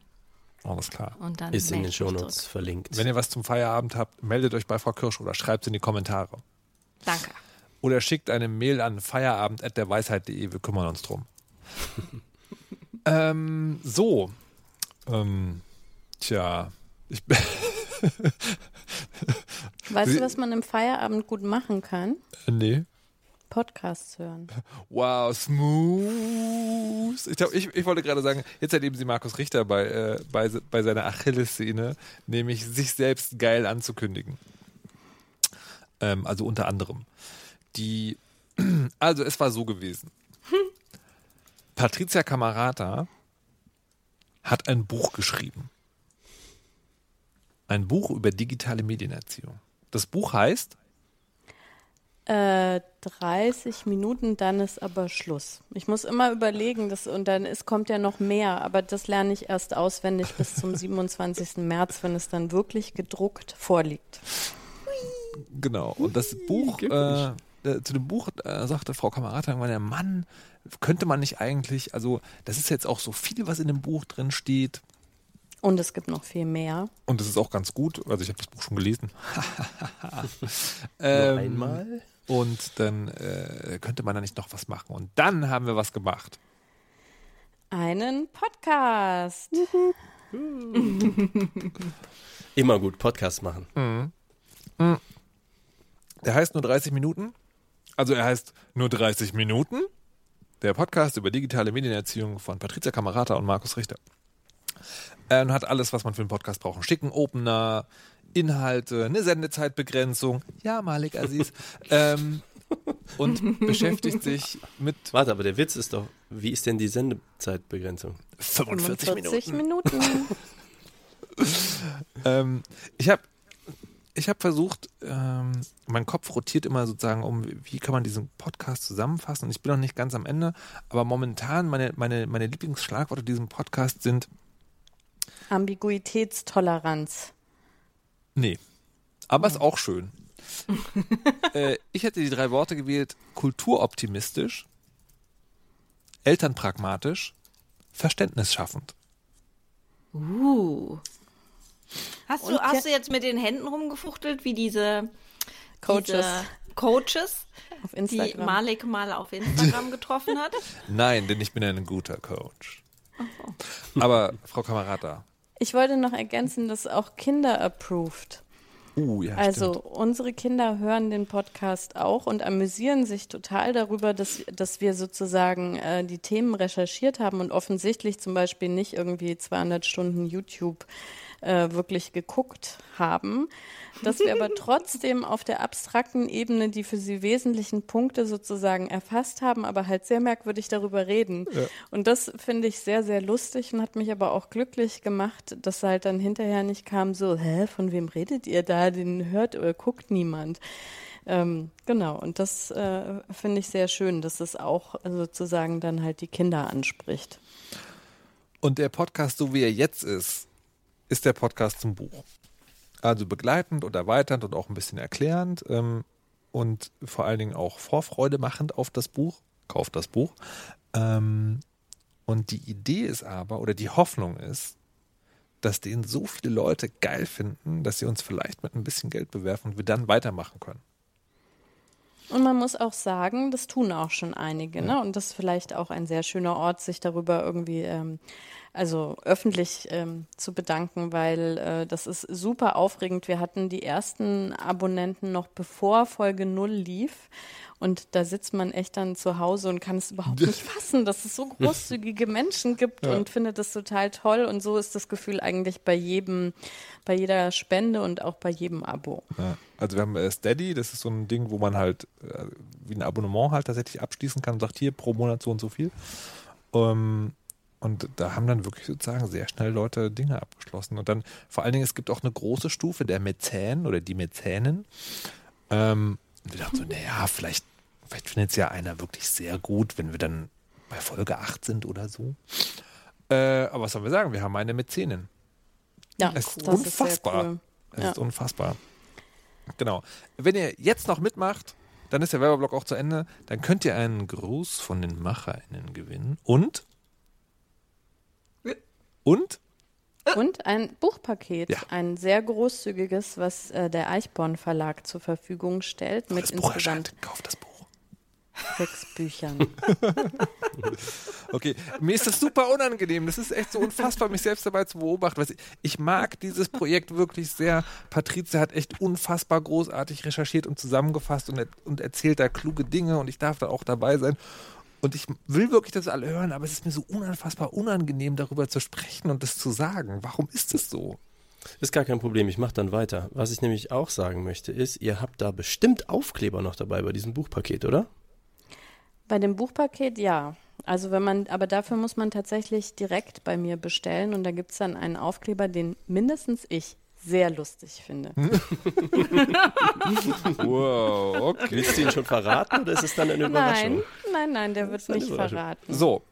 Alles klar. und dann Ist in den Shownotes verlinkt. Wenn ihr was zum Feierabend habt, meldet euch bei Frau Kirsch oder schreibt es in die Kommentare. Danke. Oder schickt eine Mail an feierabend.derweisheit.de. Wir kümmern uns drum. ähm, so. Ähm, tja. Ich bin. Weißt du, was man im Feierabend gut machen kann? nee. Podcasts hören. Wow, smooth. Ich, glaub, ich, ich wollte gerade sagen, jetzt erleben Sie Markus Richter bei, äh, bei, bei seiner Achillessehne, nämlich sich selbst geil anzukündigen. Ähm, also unter anderem. Die, also es war so gewesen. Patricia Camarata hat ein Buch geschrieben. Ein Buch über digitale Medienerziehung. Das Buch heißt Äh, 30 Minuten, dann ist aber Schluss. Ich muss immer überlegen, das, und dann ist, kommt ja noch mehr, aber das lerne ich erst auswendig bis zum 27. März, wenn es dann wirklich gedruckt vorliegt. Genau. Und das Buch, äh, äh, zu dem Buch äh, sagte Frau Kamerata irgendwann, der Mann, könnte man nicht eigentlich, also das ist jetzt auch so viel, was in dem Buch drin steht. Und es gibt noch viel mehr. Und das ist auch ganz gut. Also ich habe das Buch schon gelesen. Nur ähm, einmal? Und dann äh, könnte man da nicht noch was machen. Und dann haben wir was gemacht. Einen Podcast. Immer gut, Podcast machen. Der heißt nur 30 Minuten. Also er heißt nur 30 Minuten. Der Podcast über digitale Medienerziehung von Patricia Kamerata und Markus Richter. Er hat alles, was man für einen Podcast braucht. Einen schicken Opener, Inhalte, eine Sendezeitbegrenzung. Ja, Malik Aziz. ähm, und beschäftigt sich mit Warte, aber der Witz ist doch, wie ist denn die Sendezeitbegrenzung? 45 45 Minuten. Minuten. Ähm, ich habe ich hab versucht, ähm, mein Kopf rotiert immer sozusagen um, wie kann man diesen Podcast zusammenfassen. Und ich bin noch nicht ganz am Ende, aber momentan meine, meine, meine Lieblingsschlagworte diesem Podcast sind, Ambiguitätstoleranz. nee, aber ist auch schön. äh, ich hätte die drei Worte gewählt, kulturoptimistisch, elternpragmatisch, verständnisschaffend. Uh. Hast du, Und hast ja- du jetzt mit den Händen rumgefuchtelt, wie diese Coaches diese Coaches, auf die. Malik mal auf Instagram getroffen hat? Nein, denn ich bin ein guter Coach. Aber Frau Kamerata, Ich wollte noch ergänzen, dass auch Kinder approved. uh, ja, Also stimmt. unsere Kinder hören den Podcast auch und amüsieren sich total darüber, dass, dass wir sozusagen äh, die Themen recherchiert haben und offensichtlich zum Beispiel nicht irgendwie 200 Stunden YouTube äh, wirklich geguckt haben, dass wir aber trotzdem auf der abstrakten Ebene die für sie wesentlichen Punkte sozusagen erfasst haben, aber halt sehr merkwürdig darüber reden. Und das finde ich sehr, sehr lustig und hat mich aber auch glücklich gemacht, dass halt dann hinterher nicht kam so, hä, von wem redet ihr da? Den hört oder guckt niemand. Ähm, genau, und das äh, finde ich sehr schön, dass es auch sozusagen dann halt die Kinder anspricht. Und der Podcast, so wie er jetzt ist, ist der Podcast zum Buch. Also begleitend und erweiternd und auch ein bisschen erklärend ähm, und vor allen Dingen auch Vorfreude machend auf das Buch. Kauft das Buch. Ähm, und die Idee ist aber, oder die Hoffnung ist, dass den so viele Leute geil finden, dass sie uns vielleicht mit ein bisschen Geld bewerfen und wir dann weitermachen können. Und man muss auch sagen, das tun auch schon einige, ne? Und das ist vielleicht auch ein sehr schöner Ort, sich darüber irgendwie, ähm, also öffentlich ähm, zu bedanken, weil äh, das ist super aufregend. Wir hatten die ersten Abonnenten noch bevor Folge 0 lief. Und da sitzt man echt dann zu Hause und kann es überhaupt nicht fassen, dass es so großzügige Menschen gibt Ja. und findet das total toll. Und so ist das Gefühl eigentlich bei jedem, bei jeder Spende und auch bei jedem Abo. Ja. Also wir haben äh, Steady, das ist so ein Ding, wo man halt äh, wie ein Abonnement halt tatsächlich abschließen kann und sagt, hier pro Monat so und so viel. Ähm, und da haben dann wirklich sozusagen sehr schnell Leute Dinge abgeschlossen. Und dann vor allen Dingen, es gibt auch eine große Stufe der Mäzen oder die Mäzenen. Ähm, und wir dachten so, naja, vielleicht, vielleicht findet es ja einer wirklich sehr gut, wenn wir dann bei Folge 8 sind oder so. Äh, aber was sollen wir sagen? Wir haben eine Mäzenin. Ja, Es ist das ist unfassbar. cool. Es Ja. ist unfassbar. Genau. Wenn ihr jetzt noch mitmacht, dann ist der Werbeblock auch zu Ende. Dann könnt ihr einen Gruß von den MacherInnen gewinnen. Und? Und? Und ein Buchpaket, Ja. ein sehr großzügiges, was äh, der Eichborn Verlag zur Verfügung stellt, mit das Buch insgesamt erscheint. Kauft das Buch. sechs Büchern. Okay, mir ist das super unangenehm. Das ist echt so unfassbar, mich selbst dabei zu beobachten. Du, Ich mag dieses Projekt wirklich sehr. Patricia hat echt unfassbar großartig recherchiert und zusammengefasst und, und erzählt da kluge Dinge und ich darf da auch dabei sein. Und ich will wirklich das alle hören, aber es ist mir so unfassbar unangenehm, darüber zu sprechen und das zu sagen. Warum ist es so? Ist gar kein Problem, ich mache dann weiter. Was ich nämlich auch sagen möchte, ist, ihr habt da bestimmt Aufkleber noch dabei bei diesem Buchpaket, oder? Bei dem Buchpaket ja. Also wenn man, aber dafür muss man tatsächlich direkt bei mir bestellen und da gibt es dann einen Aufkleber, den mindestens ich sehr lustig finde. Wow, okay. Willst du ihn schon verraten oder ist es dann eine Überraschung? Nein, nein, nein, der wird nicht verraten. So,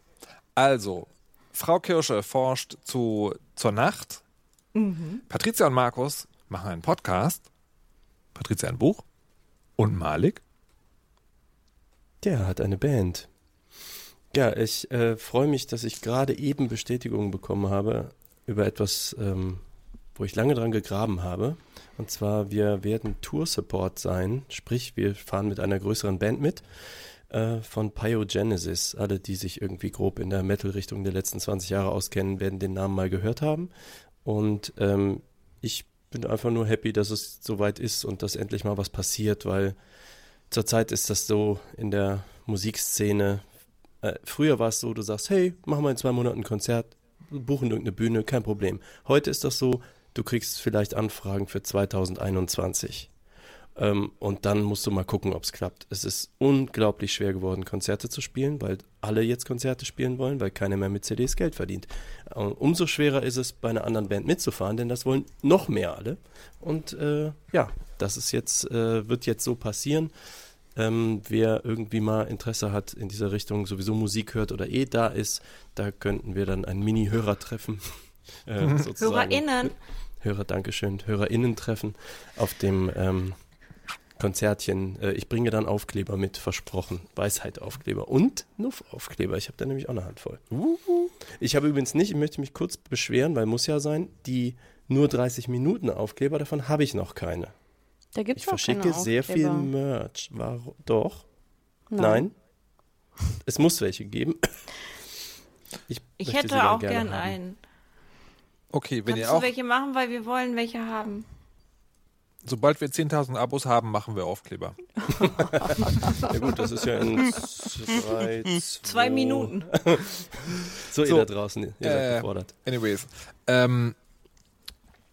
also, Frau Kirsche forscht zu, zur Nacht. Patricia und Markus machen einen Podcast. Patricia ein Buch. Und Malik. Der hat eine Band. Ja, ich äh, freue mich, dass ich gerade eben Bestätigung bekommen habe über etwas, ähm, wo ich lange dran gegraben habe. Und zwar, wir werden Tour-Support sein, sprich, wir fahren mit einer größeren Band mit äh, von Pyogenesis. Alle, die sich irgendwie grob in der Metal-Richtung der letzten 20 Jahre auskennen, werden den Namen mal gehört haben. Und ähm, ich bin einfach nur happy, dass es soweit ist und dass endlich mal was passiert, weil zurzeit ist das so in der Musikszene. Äh, früher war es so, du sagst, hey, machen wir in zwei Monaten ein Konzert, buchen irgendeine Bühne, kein Problem. Heute ist das so, du kriegst vielleicht Anfragen für 2021. Ähm, und dann musst du mal gucken, ob es klappt. Es ist unglaublich schwer geworden, Konzerte zu spielen, weil alle jetzt Konzerte spielen wollen, weil keiner mehr mit CDs Geld verdient. Und umso schwerer ist es, bei einer anderen Band mitzufahren, denn das wollen noch mehr alle. Und äh, ja, das ist jetzt, äh, wird jetzt so passieren. Ähm, wer irgendwie mal Interesse hat in dieser Richtung, sowieso Musik hört oder eh da ist, da könnten wir dann ein Mini-Hörer-Treffen. Äh, sozusagen. HörerInnen. Hörer, Dankeschön, HörerInnen treffen auf dem ähm, Konzertchen. Äh, ich bringe dann Aufkleber mit, versprochen. Weisheit-Aufkleber und Nuff-Aufkleber. Ich habe da nämlich auch eine Handvoll. Ich habe übrigens nicht, ich möchte mich kurz beschweren, weil muss ja sein, die nur 30 Minuten Aufkleber, davon habe ich noch keine. Da gibt Ich verschicke sehr viel. Merch. Warum? Doch? Nein. Es muss welche geben. Ich, Ich hätte auch gerne gern einen. Okay, wenn Kannst ihr du auch, welche machen, weil wir wollen welche haben. sobald wir 10.000 Abos haben, machen wir Aufkleber. Ja gut, das ist ja in zwei, Zwei Minuten. So, So. ihr da draußen, ihr seid Äh, gefordert. Anyways, ähm,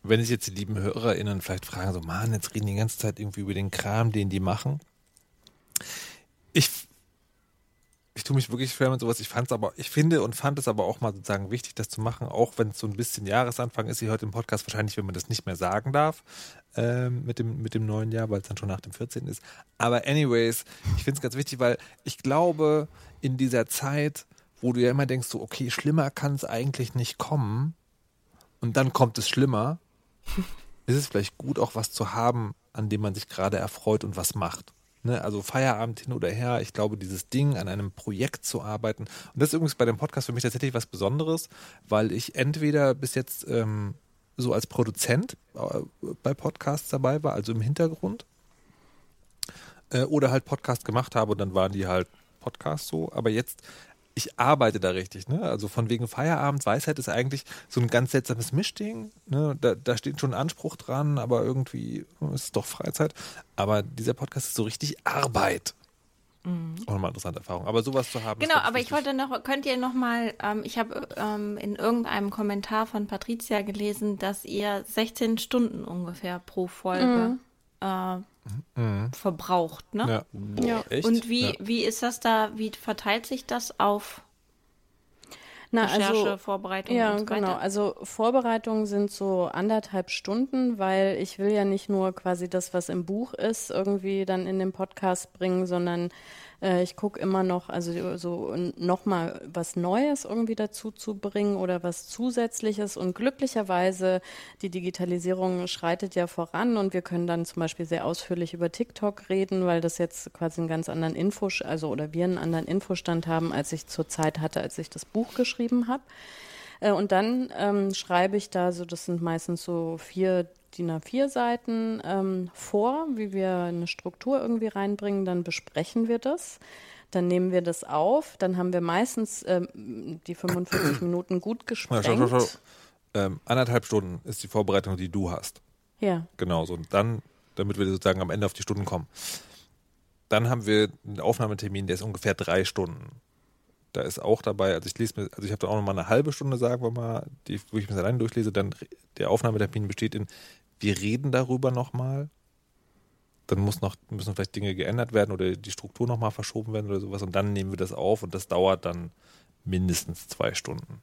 wenn sich jetzt die lieben HörerInnen vielleicht fragen, so, Mann, jetzt reden die ganze Zeit irgendwie über den Kram, den die machen. Ich, ich tue mich wirklich schwer mit sowas. Ich fand's aber, ich finde und fand es aber auch mal sozusagen wichtig, das zu machen, auch wenn es so ein bisschen Jahresanfang ist, hier heute im Podcast wahrscheinlich, wenn man das nicht mehr sagen darf, ähm, mit dem, mit dem neuen Jahr, weil es dann schon nach dem 14. ist. Aber anyways, ich finde es ganz wichtig, weil ich glaube, in dieser Zeit, wo du ja immer denkst, so, okay, schlimmer kann es eigentlich nicht kommen, und dann kommt es schlimmer, ist es vielleicht gut, auch was zu haben, an dem man sich gerade erfreut und was macht. Ne, also Feierabend hin oder her, ich glaube, dieses Ding an einem Projekt zu arbeiten. Und das ist übrigens bei dem Podcast für mich tatsächlich was Besonderes, weil ich entweder bis jetzt ähm, so als Produzent äh, bei Podcasts dabei war, also im Hintergrund, äh, oder halt Podcast gemacht habe und dann waren die halt Podcasts so. Aber jetzt ich arbeite da richtig, ne? Also von wegen Feierabend, Weisheit ist eigentlich so ein ganz seltsames Mischding. Ne? Da, da steht schon Anspruch dran, aber irgendwie ist es doch Freizeit. Aber dieser Podcast ist so richtig Arbeit. Mhm. Auch nochmal interessante Erfahrung. Aber sowas zu haben. Genau, aber ich wollte noch, könnt ihr nochmal, ähm, ich habe ähm, in irgendeinem Kommentar von Patricia gelesen, dass ihr 16 Stunden ungefähr pro Folge mhm. äh, mhm. verbraucht, ne? Ja. Boah, ja. Echt? Und wie, ja. wie ist das da, wie verteilt sich das auf na, Recherche, also, Vorbereitung ja, und so genau. Also Vorbereitungen sind so anderthalb Stunden, weil ich will ja nicht nur quasi das, was im Buch ist, irgendwie dann in den Podcast bringen, sondern äh, ich gucke immer noch, also so nochmal was Neues irgendwie dazu zu bringen oder was Zusätzliches. Und glücklicherweise, die Digitalisierung schreitet ja voran und wir können dann zum Beispiel sehr ausführlich über TikTok reden, weil das jetzt quasi einen ganz anderen Info, also oder wir einen anderen Infostand haben, als ich zur Zeit hatte, als ich das Buch geschrieben habe. Äh, und dann ähm, schreibe ich da so, das sind meistens so vier DIN A4-Seiten ähm, vor, wie wir eine Struktur irgendwie reinbringen, dann besprechen wir das. Dann nehmen wir das auf, dann haben wir meistens ähm, die 45 Minuten gut gesprengt. Ja, schau, schau, schau. Ähm, anderthalb Stunden ist die Vorbereitung, die du hast. Ja. Genau so. Und dann, damit wir sozusagen am Ende auf die Stunden kommen. Dann haben wir einen Aufnahmetermin, der ist ungefähr drei Stunden. Da ist auch dabei, also ich lese mir, also ich habe da auch noch mal eine halbe Stunde, sagen wir mal, die, wo ich mir das alleine durchlese, dann der Aufnahmetermin besteht in wir reden darüber nochmal. Dann muss noch, müssen vielleicht Dinge geändert werden oder die Struktur nochmal verschoben werden oder sowas. Und dann nehmen wir das auf und das dauert dann mindestens zwei Stunden.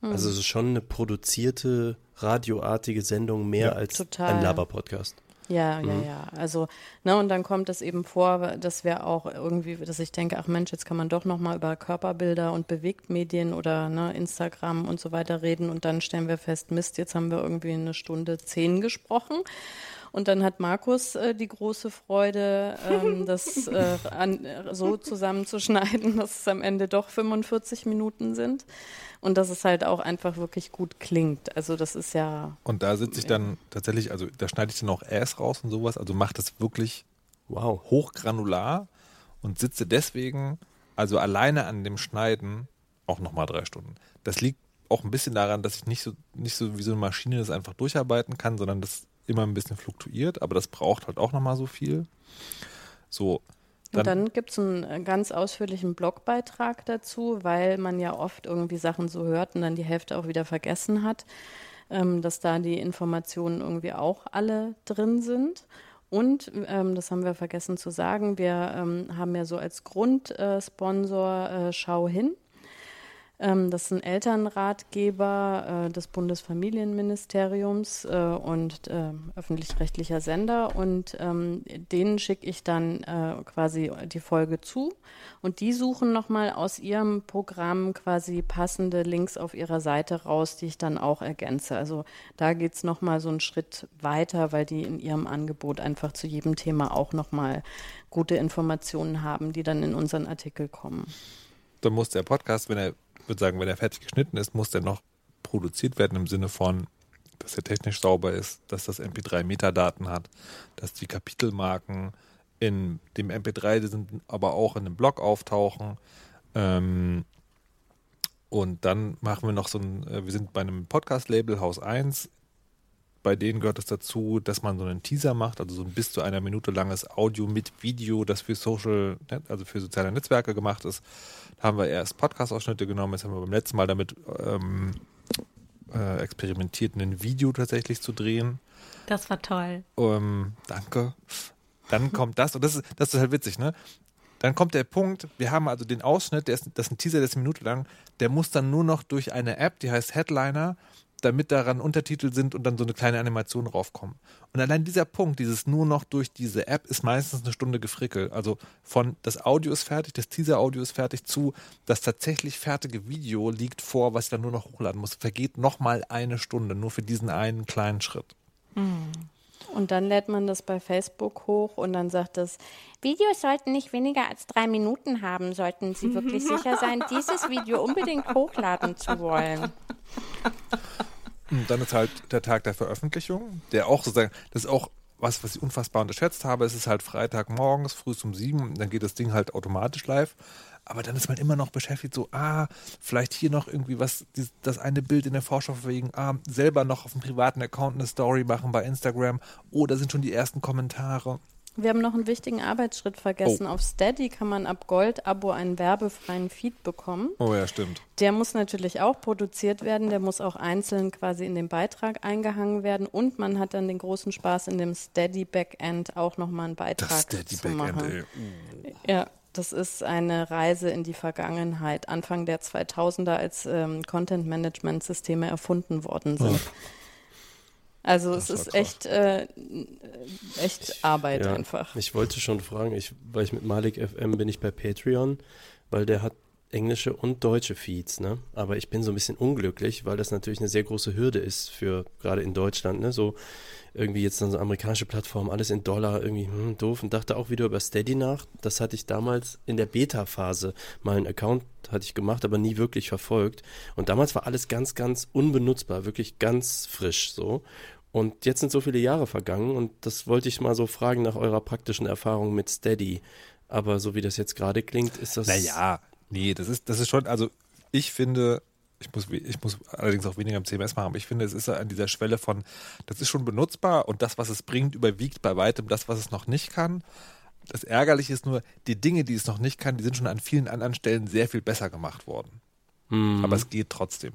Hm. Also es ist schon eine produzierte, radioartige Sendung mehr ja, als total. ein Laber-Podcast. Ja, ja, mhm. ja. Also, ne, und dann kommt es eben vor, dass wir auch irgendwie, dass ich denke, ach Mensch, jetzt kann man doch nochmal über Körperbilder und Bewegtmedien oder ne, Instagram und so weiter reden und dann stellen wir fest, Mist, jetzt haben wir irgendwie eine Stunde zehn gesprochen. Und dann hat Markus äh, die große Freude, ähm, das äh, an, so zusammenzuschneiden, dass es am Ende doch 45 Minuten sind. Und dass es halt auch einfach wirklich gut klingt. Also das ist ja. Und da sitze ich dann tatsächlich, also da schneide ich dann auch Äs raus und sowas, also macht das wirklich wow, hochgranular und sitze deswegen, also alleine an dem Schneiden, auch nochmal drei Stunden. Das liegt auch ein bisschen daran, dass ich nicht so, nicht so wie so eine Maschine das einfach durcharbeiten kann, sondern das immer ein bisschen fluktuiert, aber das braucht halt auch nochmal so viel. So. Dann, und dann gibt es einen äh, ganz ausführlichen Blogbeitrag dazu, weil man ja oft irgendwie Sachen so hört und dann die Hälfte auch wieder vergessen hat, ähm, dass da die Informationen irgendwie auch alle drin sind. Und, ähm, das haben wir vergessen zu sagen, wir ähm, haben ja so als Grundsponsor äh, Schau hin. Ähm, das ist ein Elternratgeber äh, des Bundesfamilienministeriums äh, und äh, öffentlich-rechtlicher Sender. Und ähm, denen schicke ich dann äh, quasi die Folge zu. Und die suchen nochmal aus ihrem Programm quasi passende Links auf ihrer Seite raus, die ich dann auch ergänze. Also da geht es nochmal so einen Schritt weiter, weil die in ihrem Angebot einfach zu jedem Thema auch nochmal gute Informationen haben, die dann in unseren Artikel kommen. Dann muss der Podcast, wenn er würde sagen, wenn er fertig geschnitten ist, muss der noch produziert werden im Sinne von, dass er technisch sauber ist, dass das MP3 Metadaten hat, dass die Kapitelmarken in dem MP3 sind, aber auch in einem Blog auftauchen. Ähm, und dann machen wir noch so ein, äh, wir sind bei einem Podcast-Label Haus 1. Bei denen gehört es dazu, dass man so einen Teaser macht, also so ein bis zu einer Minute langes Audio mit Video, das für Social, also für soziale Netzwerke gemacht ist. Da haben wir erst Podcast-Ausschnitte genommen, jetzt haben wir beim letzten Mal damit ähm, äh, experimentiert, ein Video tatsächlich zu drehen. Das war toll. Ähm, danke. Dann kommt das, und das ist, das ist halt witzig, ne? Dann kommt der Punkt, wir haben also den Ausschnitt, der ist, das ist ein Teaser, der ist eine Minute lang, der muss dann nur noch durch eine App, die heißt Headliner, damit daran Untertitel sind und dann so eine kleine Animation raufkommen. Und allein dieser Punkt, dieses nur noch durch diese App, ist meistens eine Stunde gefrickelt. Also von das Audio ist fertig, das Teaser-Audio ist fertig zu, das tatsächlich fertige Video liegt vor, was ich dann nur noch hochladen muss. Vergeht nochmal eine Stunde, nur für diesen einen kleinen Schritt. Und dann lädt man das bei Facebook hoch und dann sagt es, Videos sollten nicht weniger als drei Minuten haben, sollten Sie wirklich sicher sein, dieses Video unbedingt hochladen zu wollen. Und dann ist halt der Tag der Veröffentlichung, der auch sozusagen, das ist auch was, was ich unfassbar unterschätzt habe. Es ist halt Freitagmorgens, früh um sieben, dann geht das Ding halt automatisch live. Aber dann ist man immer noch beschäftigt, so, ah, vielleicht hier noch irgendwie was, das eine Bild in der Vorschau verwegen, ah, selber noch auf dem privaten Account eine Story machen bei Instagram. Oh, da sind schon die ersten Kommentare. Wir haben noch einen wichtigen Arbeitsschritt vergessen. Oh. Auf Steady kann man ab Gold-Abo einen werbefreien Feed bekommen. Oh ja, stimmt. Der muss natürlich auch produziert werden, der muss auch einzeln quasi in den Beitrag eingehangen werden und man hat dann den großen Spaß in dem Steady Backend auch nochmal einen Beitrag Das die zu Backend, machen. ey. Ja, das ist eine Reise in die Vergangenheit, Anfang der 2000er, als ähm, Content-Management-Systeme erfunden worden sind. Also es Das war ist krass. echt, äh, echt Arbeit Ja, einfach. Ich wollte schon fragen, ich, weil ich mit Malik FM bin ich bei Patreon, weil der hat englische und deutsche Feeds, ne? Aber ich bin so ein bisschen unglücklich, weil das natürlich eine sehr große Hürde ist für gerade in Deutschland, ne? So irgendwie jetzt dann so amerikanische Plattformen, alles in Dollar, irgendwie hm, doof und dachte auch wieder über Steady nach. Das hatte ich damals in der Beta-Phase mal einen Account hatte ich gemacht, aber nie wirklich verfolgt. Und damals war alles ganz, ganz unbenutzbar, wirklich ganz frisch so. Und jetzt sind so viele Jahre vergangen und das wollte ich mal so fragen nach eurer praktischen Erfahrung mit Steady. Aber so wie das jetzt gerade klingt, ist das. Naja, nee, das ist, das ist schon, also ich finde, ich muss, ich muss allerdings auch weniger im CMS machen, aber ich finde, es ist an dieser Schwelle von, das ist schon benutzbar und das, was es bringt, überwiegt bei weitem das, was es noch nicht kann. Das Ärgerliche ist nur, die Dinge, die es noch nicht kann, die sind schon an vielen anderen Stellen sehr viel besser gemacht worden. Hm. Aber es geht trotzdem,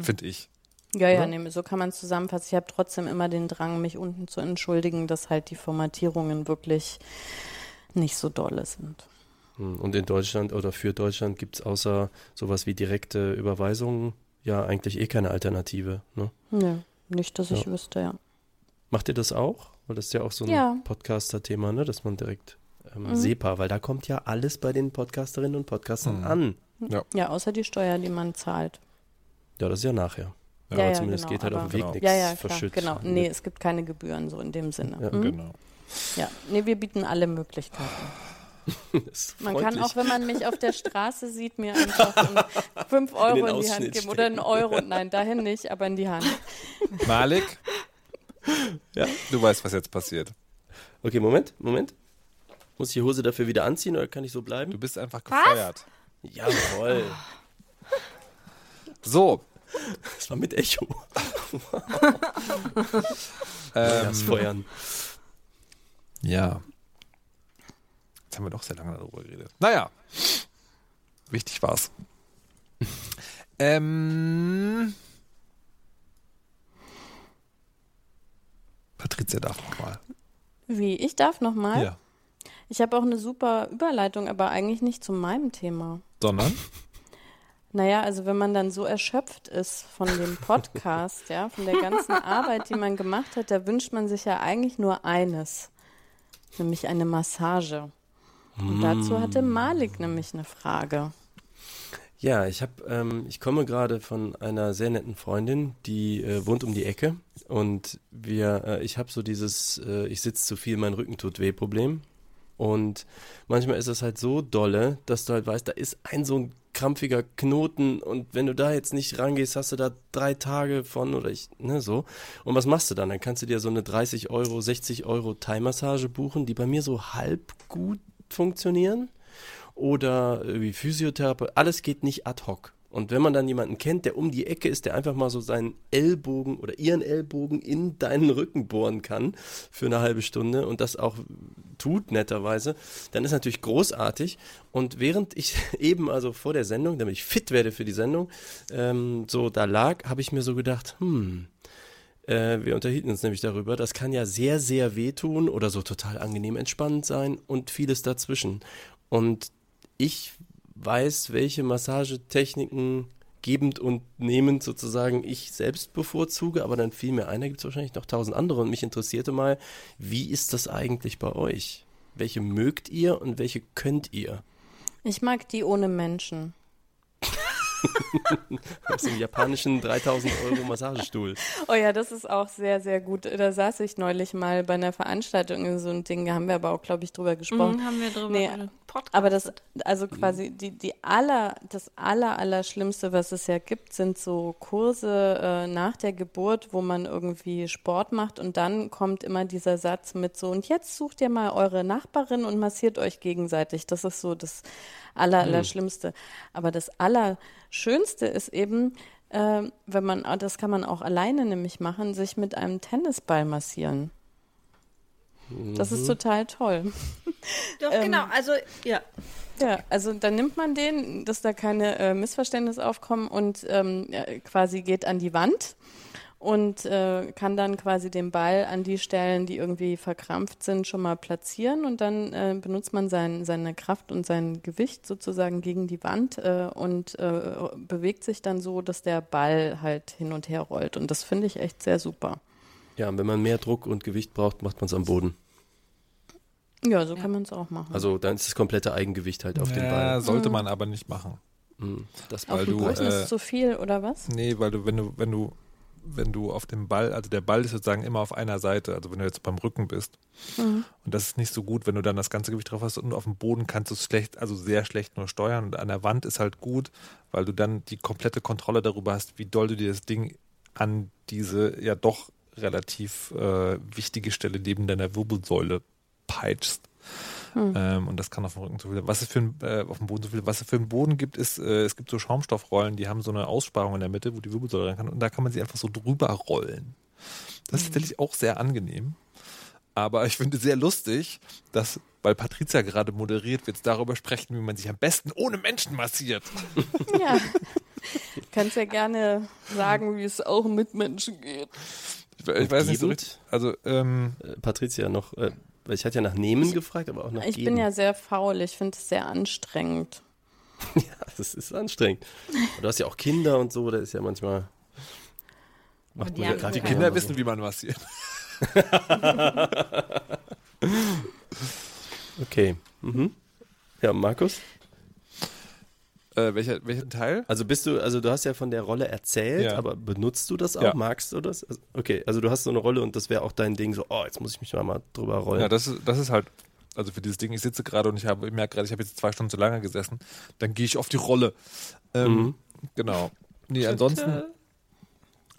finde ich. Ja, ja, nee, so kann man es zusammenfassen. Ich habe trotzdem immer den Drang, mich unten zu entschuldigen, dass halt die Formatierungen wirklich nicht so dolle sind. Hm, Und in Deutschland oder für Deutschland gibt es außer sowas wie direkte Überweisungen ja eigentlich eh keine Alternative. Ne? Nö, nicht, dass ich Ja. wüsste, ja. Macht ihr das auch? Weil das ist ja auch so ein Ja. Podcaster-Thema, ne? dass man direkt ähm, Mhm. SEPA, weil da kommt ja alles bei den Podcasterinnen und Podcastern Mhm. an. Ja, außer die Steuer, die man zahlt. Ja, das ist ja nachher. Ja, aber ja, zumindest genau, geht halt auf dem Weg Genau. nichts Ja, ja, klar, verschüttet. genau. Nee, es gibt keine Gebühren so in dem Sinne. Ja, Mhm. Genau. Ja, nee, wir bieten alle Möglichkeiten. Man kann auch, wenn man mich auf der Straße sieht, mir einfach ein 5 Euro den in, die Hand geben oder einen. Euro. Nein, dahin nicht, aber in die Hand. Malik, Ja. du weißt, was jetzt passiert. Okay, Moment, Moment. Muss ich die Hose dafür wieder anziehen oder kann ich so bleiben? Du bist einfach gefeuert. Jawohl. So, Das war mit Echo. ähm, Das Feuern. Ja. Jetzt haben wir doch sehr lange darüber geredet. Naja. Wichtig war's. ähm. Patricia darf noch mal. Wie? Ich darf noch mal? Ja. Ich habe auch eine super Überleitung, aber eigentlich nicht zu meinem Thema. Sondern? Naja, also wenn man dann so erschöpft ist von dem Podcast, ja, von der ganzen Arbeit, die man gemacht hat, da wünscht man sich ja eigentlich nur eines, nämlich eine Massage. Und dazu hatte Malik nämlich eine Frage. Ja, ich habe, ähm, ich komme gerade von einer sehr netten Freundin, die äh, wohnt um die Ecke und wir, äh, ich habe so dieses, äh, ich sitze zu viel, mein Rücken tut weh Problem und manchmal ist es halt so dolle, dass du halt weißt, da ist ein so ein krampfiger Knoten und wenn du da jetzt nicht rangehst, hast du da drei Tage von oder ich, ne, so. Und was machst du dann? Dann kannst du dir so eine 30 Euro, 60 Euro Thai-Massage buchen, die bei mir so halb gut funktionieren oder irgendwie Physiotherapie, alles geht nicht ad hoc. Und wenn man dann jemanden kennt, der um die Ecke ist, der einfach mal so seinen Ellbogen oder ihren Ellbogen in deinen Rücken bohren kann für eine halbe Stunde und das auch tut, netterweise, dann ist natürlich großartig. Und während ich eben, also vor der Sendung, damit ich fit werde für die Sendung, ähm, so da lag, habe ich mir so gedacht, hm, äh, wir unterhielten uns nämlich darüber, das kann ja sehr, sehr wehtun oder so total angenehm entspannend sein und vieles dazwischen. Und ich weiß, welche Massagetechniken gebend und nehmend sozusagen ich selbst bevorzuge, aber dann fiel mir einer, gibt es wahrscheinlich noch tausend andere und mich interessierte mal, wie ist das eigentlich bei euch? Welche mögt ihr und welche könnt ihr? Ich mag die ohne Menschen. Aus dem japanischen 3000 Euro Massagestuhl. Oh ja, das ist auch sehr, sehr gut. Da saß ich neulich mal bei einer Veranstaltung in so ein Ding, da haben wir aber auch, glaube ich, drüber gesprochen. Mhm, haben wir drüber Nee, Podcast. Aber das, also quasi die, die aller, das aller, aller Schlimmste, was es ja gibt, sind so Kurse äh, nach der Geburt, wo man irgendwie Sport macht und dann kommt immer dieser Satz mit so, und jetzt sucht ihr mal eure Nachbarin und massiert euch gegenseitig. Das ist so das aller, aller Schlimmste. Aber das Allerschönste ist eben, äh, wenn man, das kann man auch alleine nämlich machen, sich mit einem Tennisball massieren. Das ist total toll. Doch, ähm, genau, also, ja. Ja, also dann nimmt man den, dass da keine äh, Missverständnisse aufkommen und ähm, ja, quasi geht an die Wand und äh, kann dann quasi den Ball an die Stellen, die irgendwie verkrampft sind, schon mal platzieren und dann äh, benutzt man sein, seine Kraft und sein Gewicht sozusagen gegen die Wand äh, und äh, bewegt sich dann so, dass der Ball halt hin und her rollt und das finde ich echt sehr super. Ja, und wenn man mehr Druck und Gewicht braucht, macht man es am Boden. Ja, so kann man es auch machen. Also dann ist das komplette Eigengewicht halt auf den ja, Ball. sollte man aber nicht machen. Mhm. Das Auf weil dem du, ist äh, es zu viel oder was? Nee, weil du, wenn du, wenn du, wenn du auf dem Ball, also der Ball ist sozusagen immer auf einer Seite, also wenn du jetzt beim Rücken bist. Und das ist nicht so gut, wenn du dann das ganze Gewicht drauf hast und auf dem Boden kannst du es schlecht, also sehr schlecht nur steuern. Und an der Wand ist halt gut, weil du dann die komplette Kontrolle darüber hast, wie doll du dir das Ding an diese ja doch relativ äh, wichtige Stelle neben deiner Wirbelsäule peitschst. Ähm, und das kann auf dem Rücken zu viel. Was es für ein, äh, auf dem Boden so viel, was es für einen Boden gibt, ist, äh, es gibt so Schaumstoffrollen, die haben so eine Aussparung in der Mitte, wo die Wirbelsäule rein kann. Und da kann man sie einfach so drüber rollen. Das ist tatsächlich auch sehr angenehm. Aber ich finde sehr lustig, dass, weil Patricia gerade moderiert, wir jetzt darüber sprechen, wie man sich am besten ohne Menschen massiert. Ja. Du kannst ja gerne sagen, wie es auch mit Menschen geht. Ich, ich weiß nicht so richtig. Also, ähm, Äh, Patricia noch, äh, weil ich hatte ja nach Nehmen gefragt, aber auch nach Ich Geben. bin ja sehr faul, ich finde es sehr anstrengend. ja, das ist anstrengend. Und du hast ja auch Kinder und so, da ist ja manchmal. Macht die man ja gerade die Kinder wissen, so. wie man massiert. Okay. Mhm. Ja, Markus? Äh, welcher, welchen Teil? Also bist du, also du hast ja von der Rolle erzählt, Ja. aber benutzt du das auch? Ja. Magst du das? Also, okay, also du hast so eine Rolle und das wäre auch dein Ding, so, oh, jetzt muss ich mich mal, mal drüber rollen. Ja, das ist, das ist halt, also für dieses Ding, ich sitze gerade und ich habe, ich merke gerade, ich habe jetzt zwei Stunden zu lange gesessen, dann gehe ich auf die Rolle. Ähm, Mhm. Genau. Nee, ansonsten,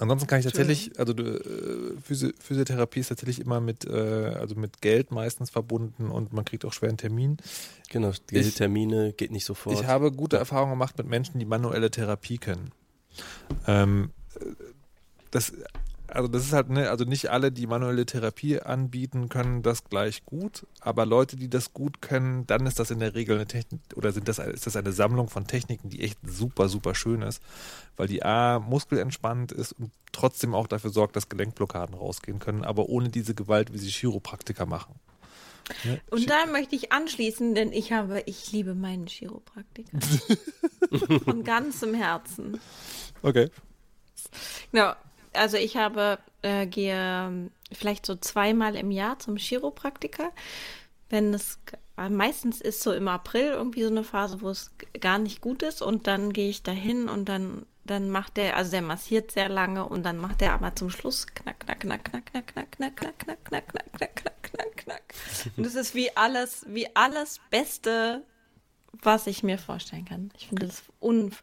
ansonsten kann ich tatsächlich, also du, äh, Physi Physiotherapie ist tatsächlich immer mit, äh, also mit Geld meistens verbunden und man kriegt auch schwer einen Termin. Genau, Ich- Termine geht nicht sofort. Ich habe gute Erfahrungen gemacht mit Menschen, die manuelle Therapie kennen. Ähm, äh, das, also das ist halt, ne, also nicht alle, die manuelle Therapie anbieten, können das gleich gut, aber Leute, die das gut können, dann ist das in der Regel eine Technik oder sind das, ist das eine Sammlung von Techniken, die echt super, super schön ist, weil die A, muskelentspannt ist und trotzdem auch dafür sorgt, dass Gelenkblockaden rausgehen können, aber ohne diese Gewalt, wie sie Chiropraktiker machen. Ne? Und da möchte ich anschließen, denn ich habe, ich liebe meinen Chiropraktiker. Von ganzem Herzen. Okay. Genau. Also ich habe, äh, gehe ähm, vielleicht so zweimal im Jahr zum Chiropraktiker. Wenn es äh, meistens ist so im April irgendwie so eine Phase, wo es gar nicht gut ist und dann gehe ich dahin und dann dann macht der, also der massiert sehr lange und dann macht der aber zum Schluss knack, knack, knack, knack, knack, knack, knack, knack, knack, knack, knack, knack, knack, knack, knack. Und das ist wie alles, wie alles Beste, was ich mir vorstellen kann. Ich finde das un,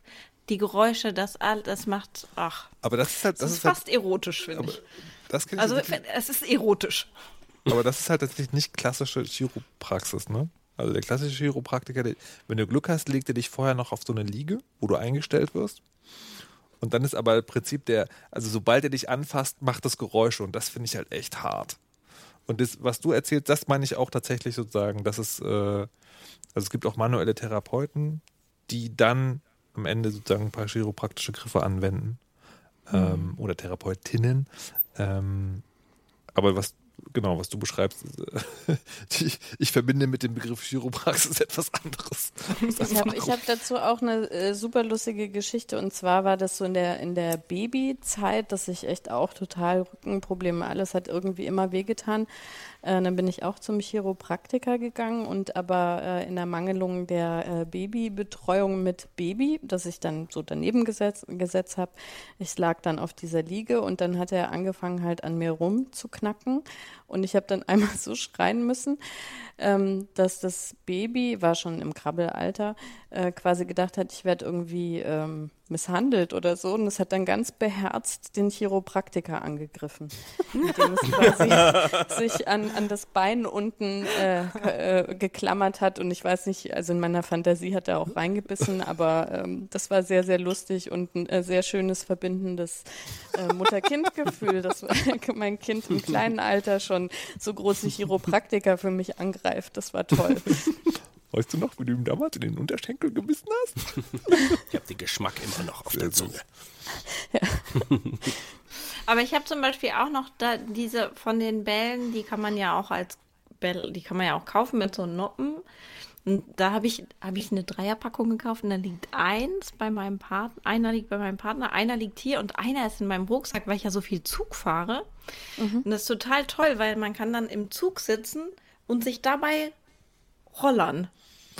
die Geräusche, das all, das macht, ach, Aber das ist halt, das, das ist halt, fast erotisch, finde ich. das ich Also es ist erotisch. Aber das ist halt tatsächlich nicht klassische Chiropraxis, ne? Also der klassische Chiropraktiker, der, wenn du Glück hast, legt er dich vorher noch auf so eine Liege, wo du eingestellt wirst. Und dann ist aber im Prinzip der, also sobald er dich anfasst, macht das Geräusche und das finde ich halt echt hart. Und das, was du erzählst, das meine ich auch tatsächlich sozusagen, dass es, äh, also es gibt auch manuelle Therapeuten, die dann am Ende sozusagen ein paar chiropraktische Griffe anwenden. Ähm, oder Therapeutinnen. Ähm, aber was, genau, was du beschreibst, äh, die, ich verbinde mit dem Begriff Chiropraxis etwas anderes. Ich habe hab dazu auch eine äh, super lustige Geschichte und zwar war das so in der, in der Babyzeit, dass ich echt auch total Rückenprobleme, alles hat irgendwie immer wehgetan. Äh, dann bin ich auch zum Chiropraktiker gegangen und aber äh, in der Mangelung der äh, Babybetreuung mit Baby, das ich dann so daneben gesetzt, gesetzt habe, ich lag dann auf dieser Liege und dann hat er angefangen halt an mir rumzuknacken und ich habe dann einmal so schreien müssen, ähm, dass das Baby, war schon im Krabbelalter, äh, quasi gedacht hat, ich werde irgendwie ähm, misshandelt oder so. Und es hat dann ganz beherzt den Chiropraktiker angegriffen, indem es quasi sich an, an das Bein unten äh, äh, geklammert hat. Und ich weiß nicht, also in meiner Fantasie hat er auch reingebissen, aber ähm, das war sehr, sehr lustig und ein äh, sehr schönes verbindendes äh, Mutter-Kind-Gefühl, dass mein Kind im kleinen Alter schon so große Chiropraktiker für mich angreift. Das war toll. Weißt du noch, wie du ihm damals in den Unterschenkel gebissen hast? ich habe den Geschmack immer noch auf der Zunge. Ja. Aber ich habe zum Beispiel auch noch da diese von den Bällen, die kann man ja auch als Bälle, die kann man ja auch kaufen mit so Noppen. Und da habe ich, hab ich eine Dreierpackung gekauft und da liegt eins bei meinem Partner, einer liegt bei meinem Partner, einer liegt hier und einer ist in meinem Rucksack, weil ich ja so viel Zug fahre. Mhm. Und das ist total toll, weil man kann dann im Zug sitzen und sich dabei rollern.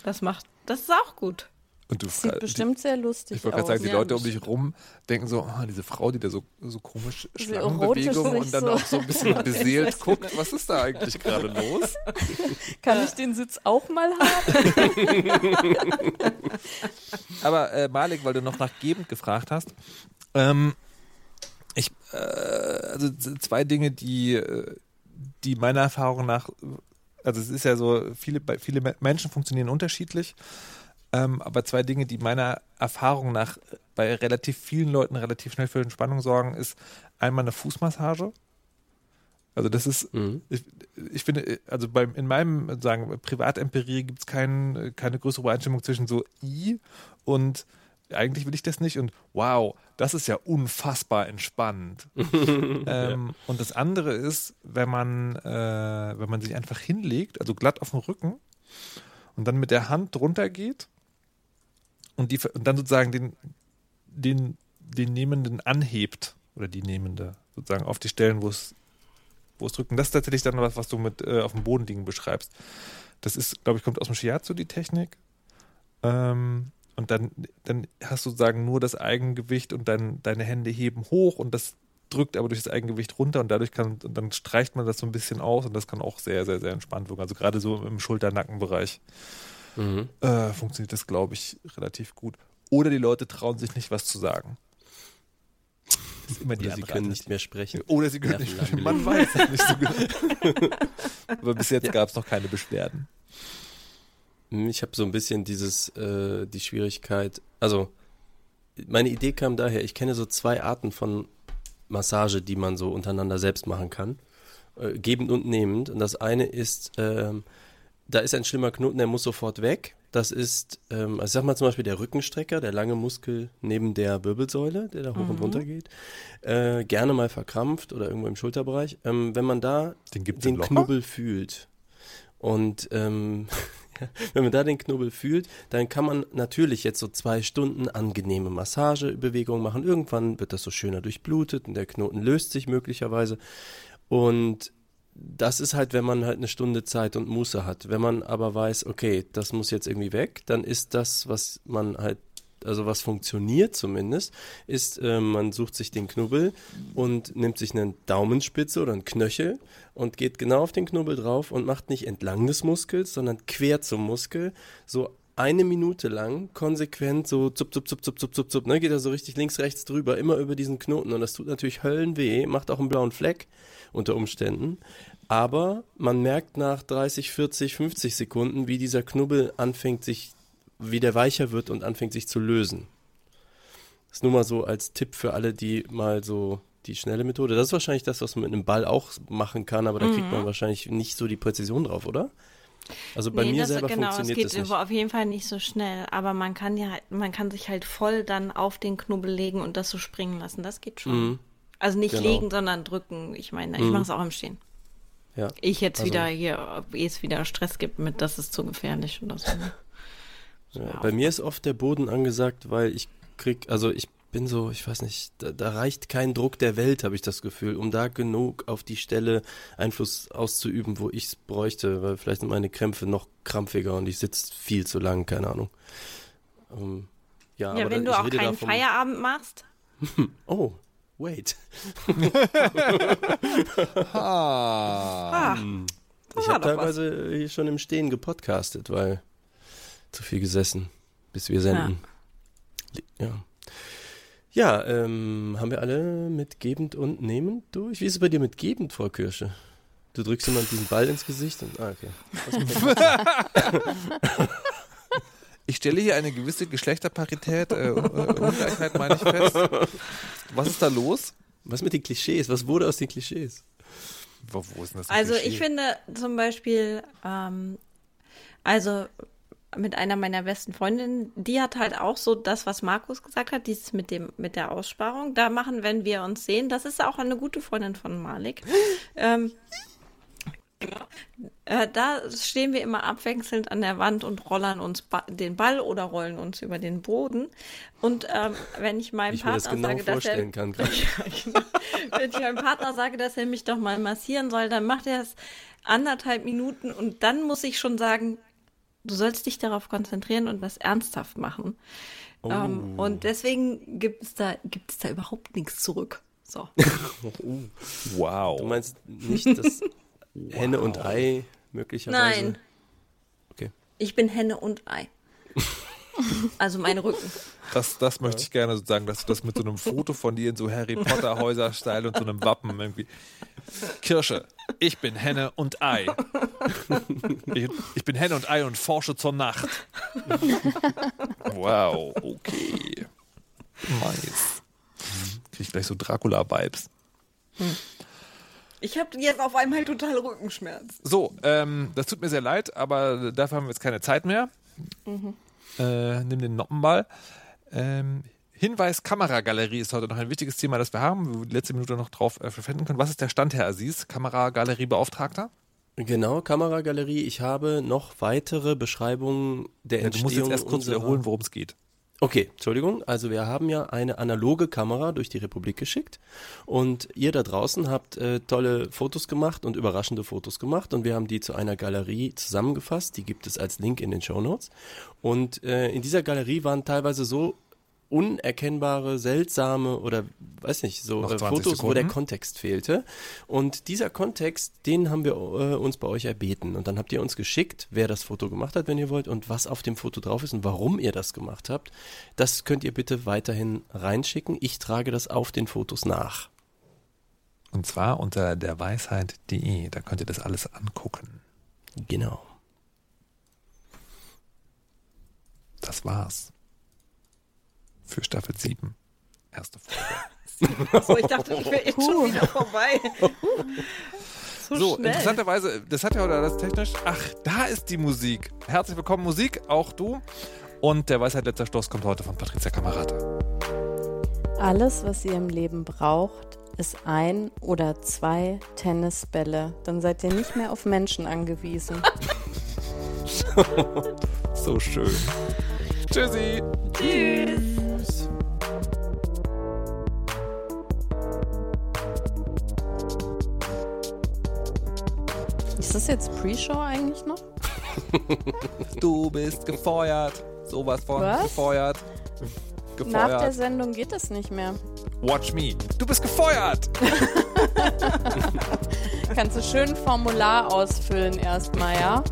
Das macht, das ist auch gut. Und du, Sieht bestimmt die, sehr lustig Ich wollte gerade sagen, die ja, Leute um dich rum denken so, oh, diese Frau, die da so, so komisch Schlangenbewegungen und dann so. auch so ein bisschen beseelt guckt, was ist da eigentlich gerade los? Kann ich den Sitz auch mal haben? Aber äh, Malik, weil du noch nach Gebend gefragt hast, ähm, ich, äh, also zwei Dinge, die, äh, die meiner Erfahrung nach also es ist ja so, viele, viele Menschen funktionieren unterschiedlich. Ähm, aber zwei Dinge, die meiner Erfahrung nach bei relativ vielen Leuten relativ schnell für Entspannung sorgen, ist einmal eine Fußmassage. Also das ist, mhm. ich, ich, finde, also beim, in meinem sagen Privatempirie gibt es kein, keine größere Übereinstimmung zwischen so I und eigentlich will ich das nicht und wow, das ist ja unfassbar entspannend. ähm, ja. Und das andere ist, wenn man, äh, wenn man sich einfach hinlegt, also glatt auf dem Rücken und dann mit der Hand drunter geht und, die, und dann sozusagen den, den, den Nehmenden anhebt oder die Nehmende sozusagen auf die Stellen, wo es wo es drückt. Und das ist tatsächlich dann was, was du mit äh, auf dem Boden liegen beschreibst. Das ist, glaube ich, kommt aus dem Shiatsu, die Technik. Ähm, und dann, dann hast du sozusagen nur das Eigengewicht und dein, deine Hände heben hoch und das drückt aber durch das Eigengewicht runter und dadurch kann, und dann streicht man das so ein bisschen aus und das kann auch sehr, sehr, sehr entspannt wirken. Also gerade so im Schulter-Nackenbereich mhm. äh, funktioniert das, glaube ich, relativ gut. Oder die Leute trauen sich nicht, was zu sagen. Ist immer die Oder sie können nicht mehr sprechen. Oder sie können nicht sprechen. Man weiß es nicht so genau. aber bis jetzt ja. gab es noch keine Beschwerden. Hm, ich habe so ein bisschen dieses, äh, die Schwierigkeit, also meine Idee kam daher, ich kenne so zwei Arten von Massage, die man so untereinander selbst machen kann. Äh, gebend und nehmend. Und das eine ist, ähm, da ist ein schlimmer Knoten, der muss sofort weg. Das ist, ähm, also ich sag mal zum Beispiel der Rückenstrecker, der lange Muskel neben der Wirbelsäule, der da hoch mhm. und runter geht. Äh, gerne mal verkrampft oder irgendwo im Schulterbereich. Ähm, wenn man da den, den Knubbel fühlt und ähm, Wenn man da den Knubbel fühlt, dann kann man natürlich jetzt so zwei Stunden angenehme Massagebewegungen machen. Irgendwann wird das so schöner durchblutet und der Knoten löst sich möglicherweise. Und das ist halt, wenn man halt eine Stunde Zeit und Muße hat. Wenn man aber weiß, okay, das muss jetzt irgendwie weg, dann ist das, was man halt also was funktioniert zumindest, ist, äh, man sucht sich den Knubbel und nimmt sich eine Daumenspitze oder einen Knöchel und geht genau auf den Knubbel drauf und macht nicht entlang des Muskels, sondern quer zum Muskel, so eine Minute lang konsequent so zup, zup, zup, zup, zup, zup, zup, ne, geht er so richtig links, rechts drüber, immer über diesen Knoten und das tut natürlich Höllenweh, macht auch einen blauen Fleck unter Umständen, aber man merkt nach 30, 40, 50 Sekunden, wie dieser Knubbel anfängt sich wie der weicher wird und anfängt sich zu lösen. Das ist nur mal so als Tipp für alle, die mal so die schnelle Methode. Das ist wahrscheinlich das, was man mit einem Ball auch machen kann, aber da mhm. kriegt man wahrscheinlich nicht so die Präzision drauf, oder? Also bei nee, mir das, selber genau, funktioniert das nicht. Es geht auf jeden Fall nicht so schnell, aber man kann ja, man kann sich halt voll dann auf den Knubbel legen und das so springen lassen. Das geht schon. Mhm. Also nicht genau. legen, sondern drücken. Ich meine, ich mhm. mache es auch im Stehen. Ja. Ich jetzt Also- wieder hier, ehe es wieder Stress gibt mit, das ist zu gefährlich oder so. Ja, bei mir ist oft der Boden angesagt, weil ich krieg, also ich bin so, ich weiß nicht, da, da reicht kein Druck der Welt, habe ich das Gefühl, um da genug auf die Stelle Einfluss auszuüben, wo ich es bräuchte, weil vielleicht sind meine Krämpfe noch krampfiger und ich sitze viel zu lang, keine Ahnung. Ähm, ja, Ja, aber wenn da, du auch keinen davon- Feierabend machst, Oh, wait. Ah. ah, Ich habe was. teilweise hier schon im Stehen gepodcastet, weil zu viel gesessen, bis wir senden. Ja. Ja, ähm, haben wir alle mit gebend und nehmend durch? Wie ist es bei dir mit gebend, Frau Kirsche? Du drückst jemand diesen Ball ins Gesicht und, ah, okay. Ich stelle hier eine gewisse Geschlechterparität, äh, äh, Ungleichheit meine ich fest. Was ist da los? Was mit den Klischees? Was wurde aus den Klischees? Wo, wo ist denn das? Also Klischee? ich finde zum Beispiel, ähm, also mit einer meiner besten Freundinnen, die hat halt auch so das, was Markus gesagt hat, dieses mit dem mit der Aussparung. Da machen, wenn wir uns sehen, das ist auch eine gute Freundin von Malik. ähm, äh, da stehen wir immer abwechselnd an der Wand und rollern uns ba den Ball oder rollen uns über den Boden. Und ähm, wenn ich meinem ich Partner genau sage, dass er kann. genau. Wenn ich meinem Partner sage, dass er mich doch mal massieren soll, dann macht er es anderthalb Minuten und dann muss ich schon sagen, du sollst dich darauf konzentrieren und das ernsthaft machen. Oh. Ähm, und deswegen gibt es da, gibt es da überhaupt nichts zurück. So. Wow. Du meinst nicht das Henne und Ei möglicherweise? Nein, Okay. ich bin Henne und Ei. Also mein Rücken. Das, das möchte ich gerne sozusagen, dass du das mit so einem Foto von dir in so Harry Potter Häuser-Style und so einem Wappen irgendwie. Kirsche, ich bin Henne und Ei. Ich, ich bin Henne und Ei und forsche zur Nacht. Wow, okay. Nice. Krieg ich gleich so Dracula-Vibes. Ich habe jetzt auf einmal total Rückenschmerz. So, ähm, das tut mir sehr leid, aber dafür haben wir jetzt keine Zeit mehr. Äh, nimm den Noppenball. Ähm, Hinweis, Kameragalerie ist heute noch ein wichtiges Thema, das wir haben, wo wir die letzte Minute noch drauf äh, verwenden können. Was ist der Stand, Herr Aziz, Kameragalleriebeauftragter? Genau, Kameragalerie. Ich habe noch weitere Beschreibungen der Ja, du Entstehung musst jetzt erst kurz wiederholen, worum es geht. Okay, Entschuldigung. Also wir haben ja eine analoge Kamera durch die Republik geschickt und ihr da draußen habt äh, tolle Fotos gemacht und überraschende Fotos gemacht und wir haben die zu einer Galerie zusammengefasst. Die gibt es als Link in den Show Notes. Und äh, in dieser Galerie waren teilweise so unerkennbare, seltsame oder weiß nicht, so äh, 20 Fotos, wo der Sekunden. Kontext fehlte. Und dieser Kontext, den haben wir äh, uns bei euch erbeten. Und dann habt ihr uns geschickt, wer das Foto gemacht hat, wenn ihr wollt, und was auf dem Foto drauf ist und warum ihr das gemacht habt. Das könnt ihr bitte weiterhin reinschicken. Ich trage das auf den Fotos nach. Und zwar unter derweisheit.de. Da könnt ihr das alles angucken. Genau. Das war's. Für Staffel 7. Erste Folge. So, ich dachte, ich wäre jetzt schon wieder vorbei. So, So, interessanterweise, das hat ja oder das technisch. Ach, da ist die Musik. Herzlich willkommen, Musik, auch du. Und der Weisheit letzter Stoß kommt heute von Patricia Kamerata. Alles, was ihr im Leben braucht, ist ein oder zwei Tennisbälle. Dann seid ihr nicht mehr auf Menschen angewiesen. So schön. Tschüssi. Tschüss. Ist das jetzt Pre-Show eigentlich noch? Du bist gefeuert. Sowas von Was? gefeuert. Nach der Gefeuert. Sendung geht das nicht mehr. Watch me. Du bist gefeuert. Kannst du schön ein Formular ausfüllen erstmal, ja?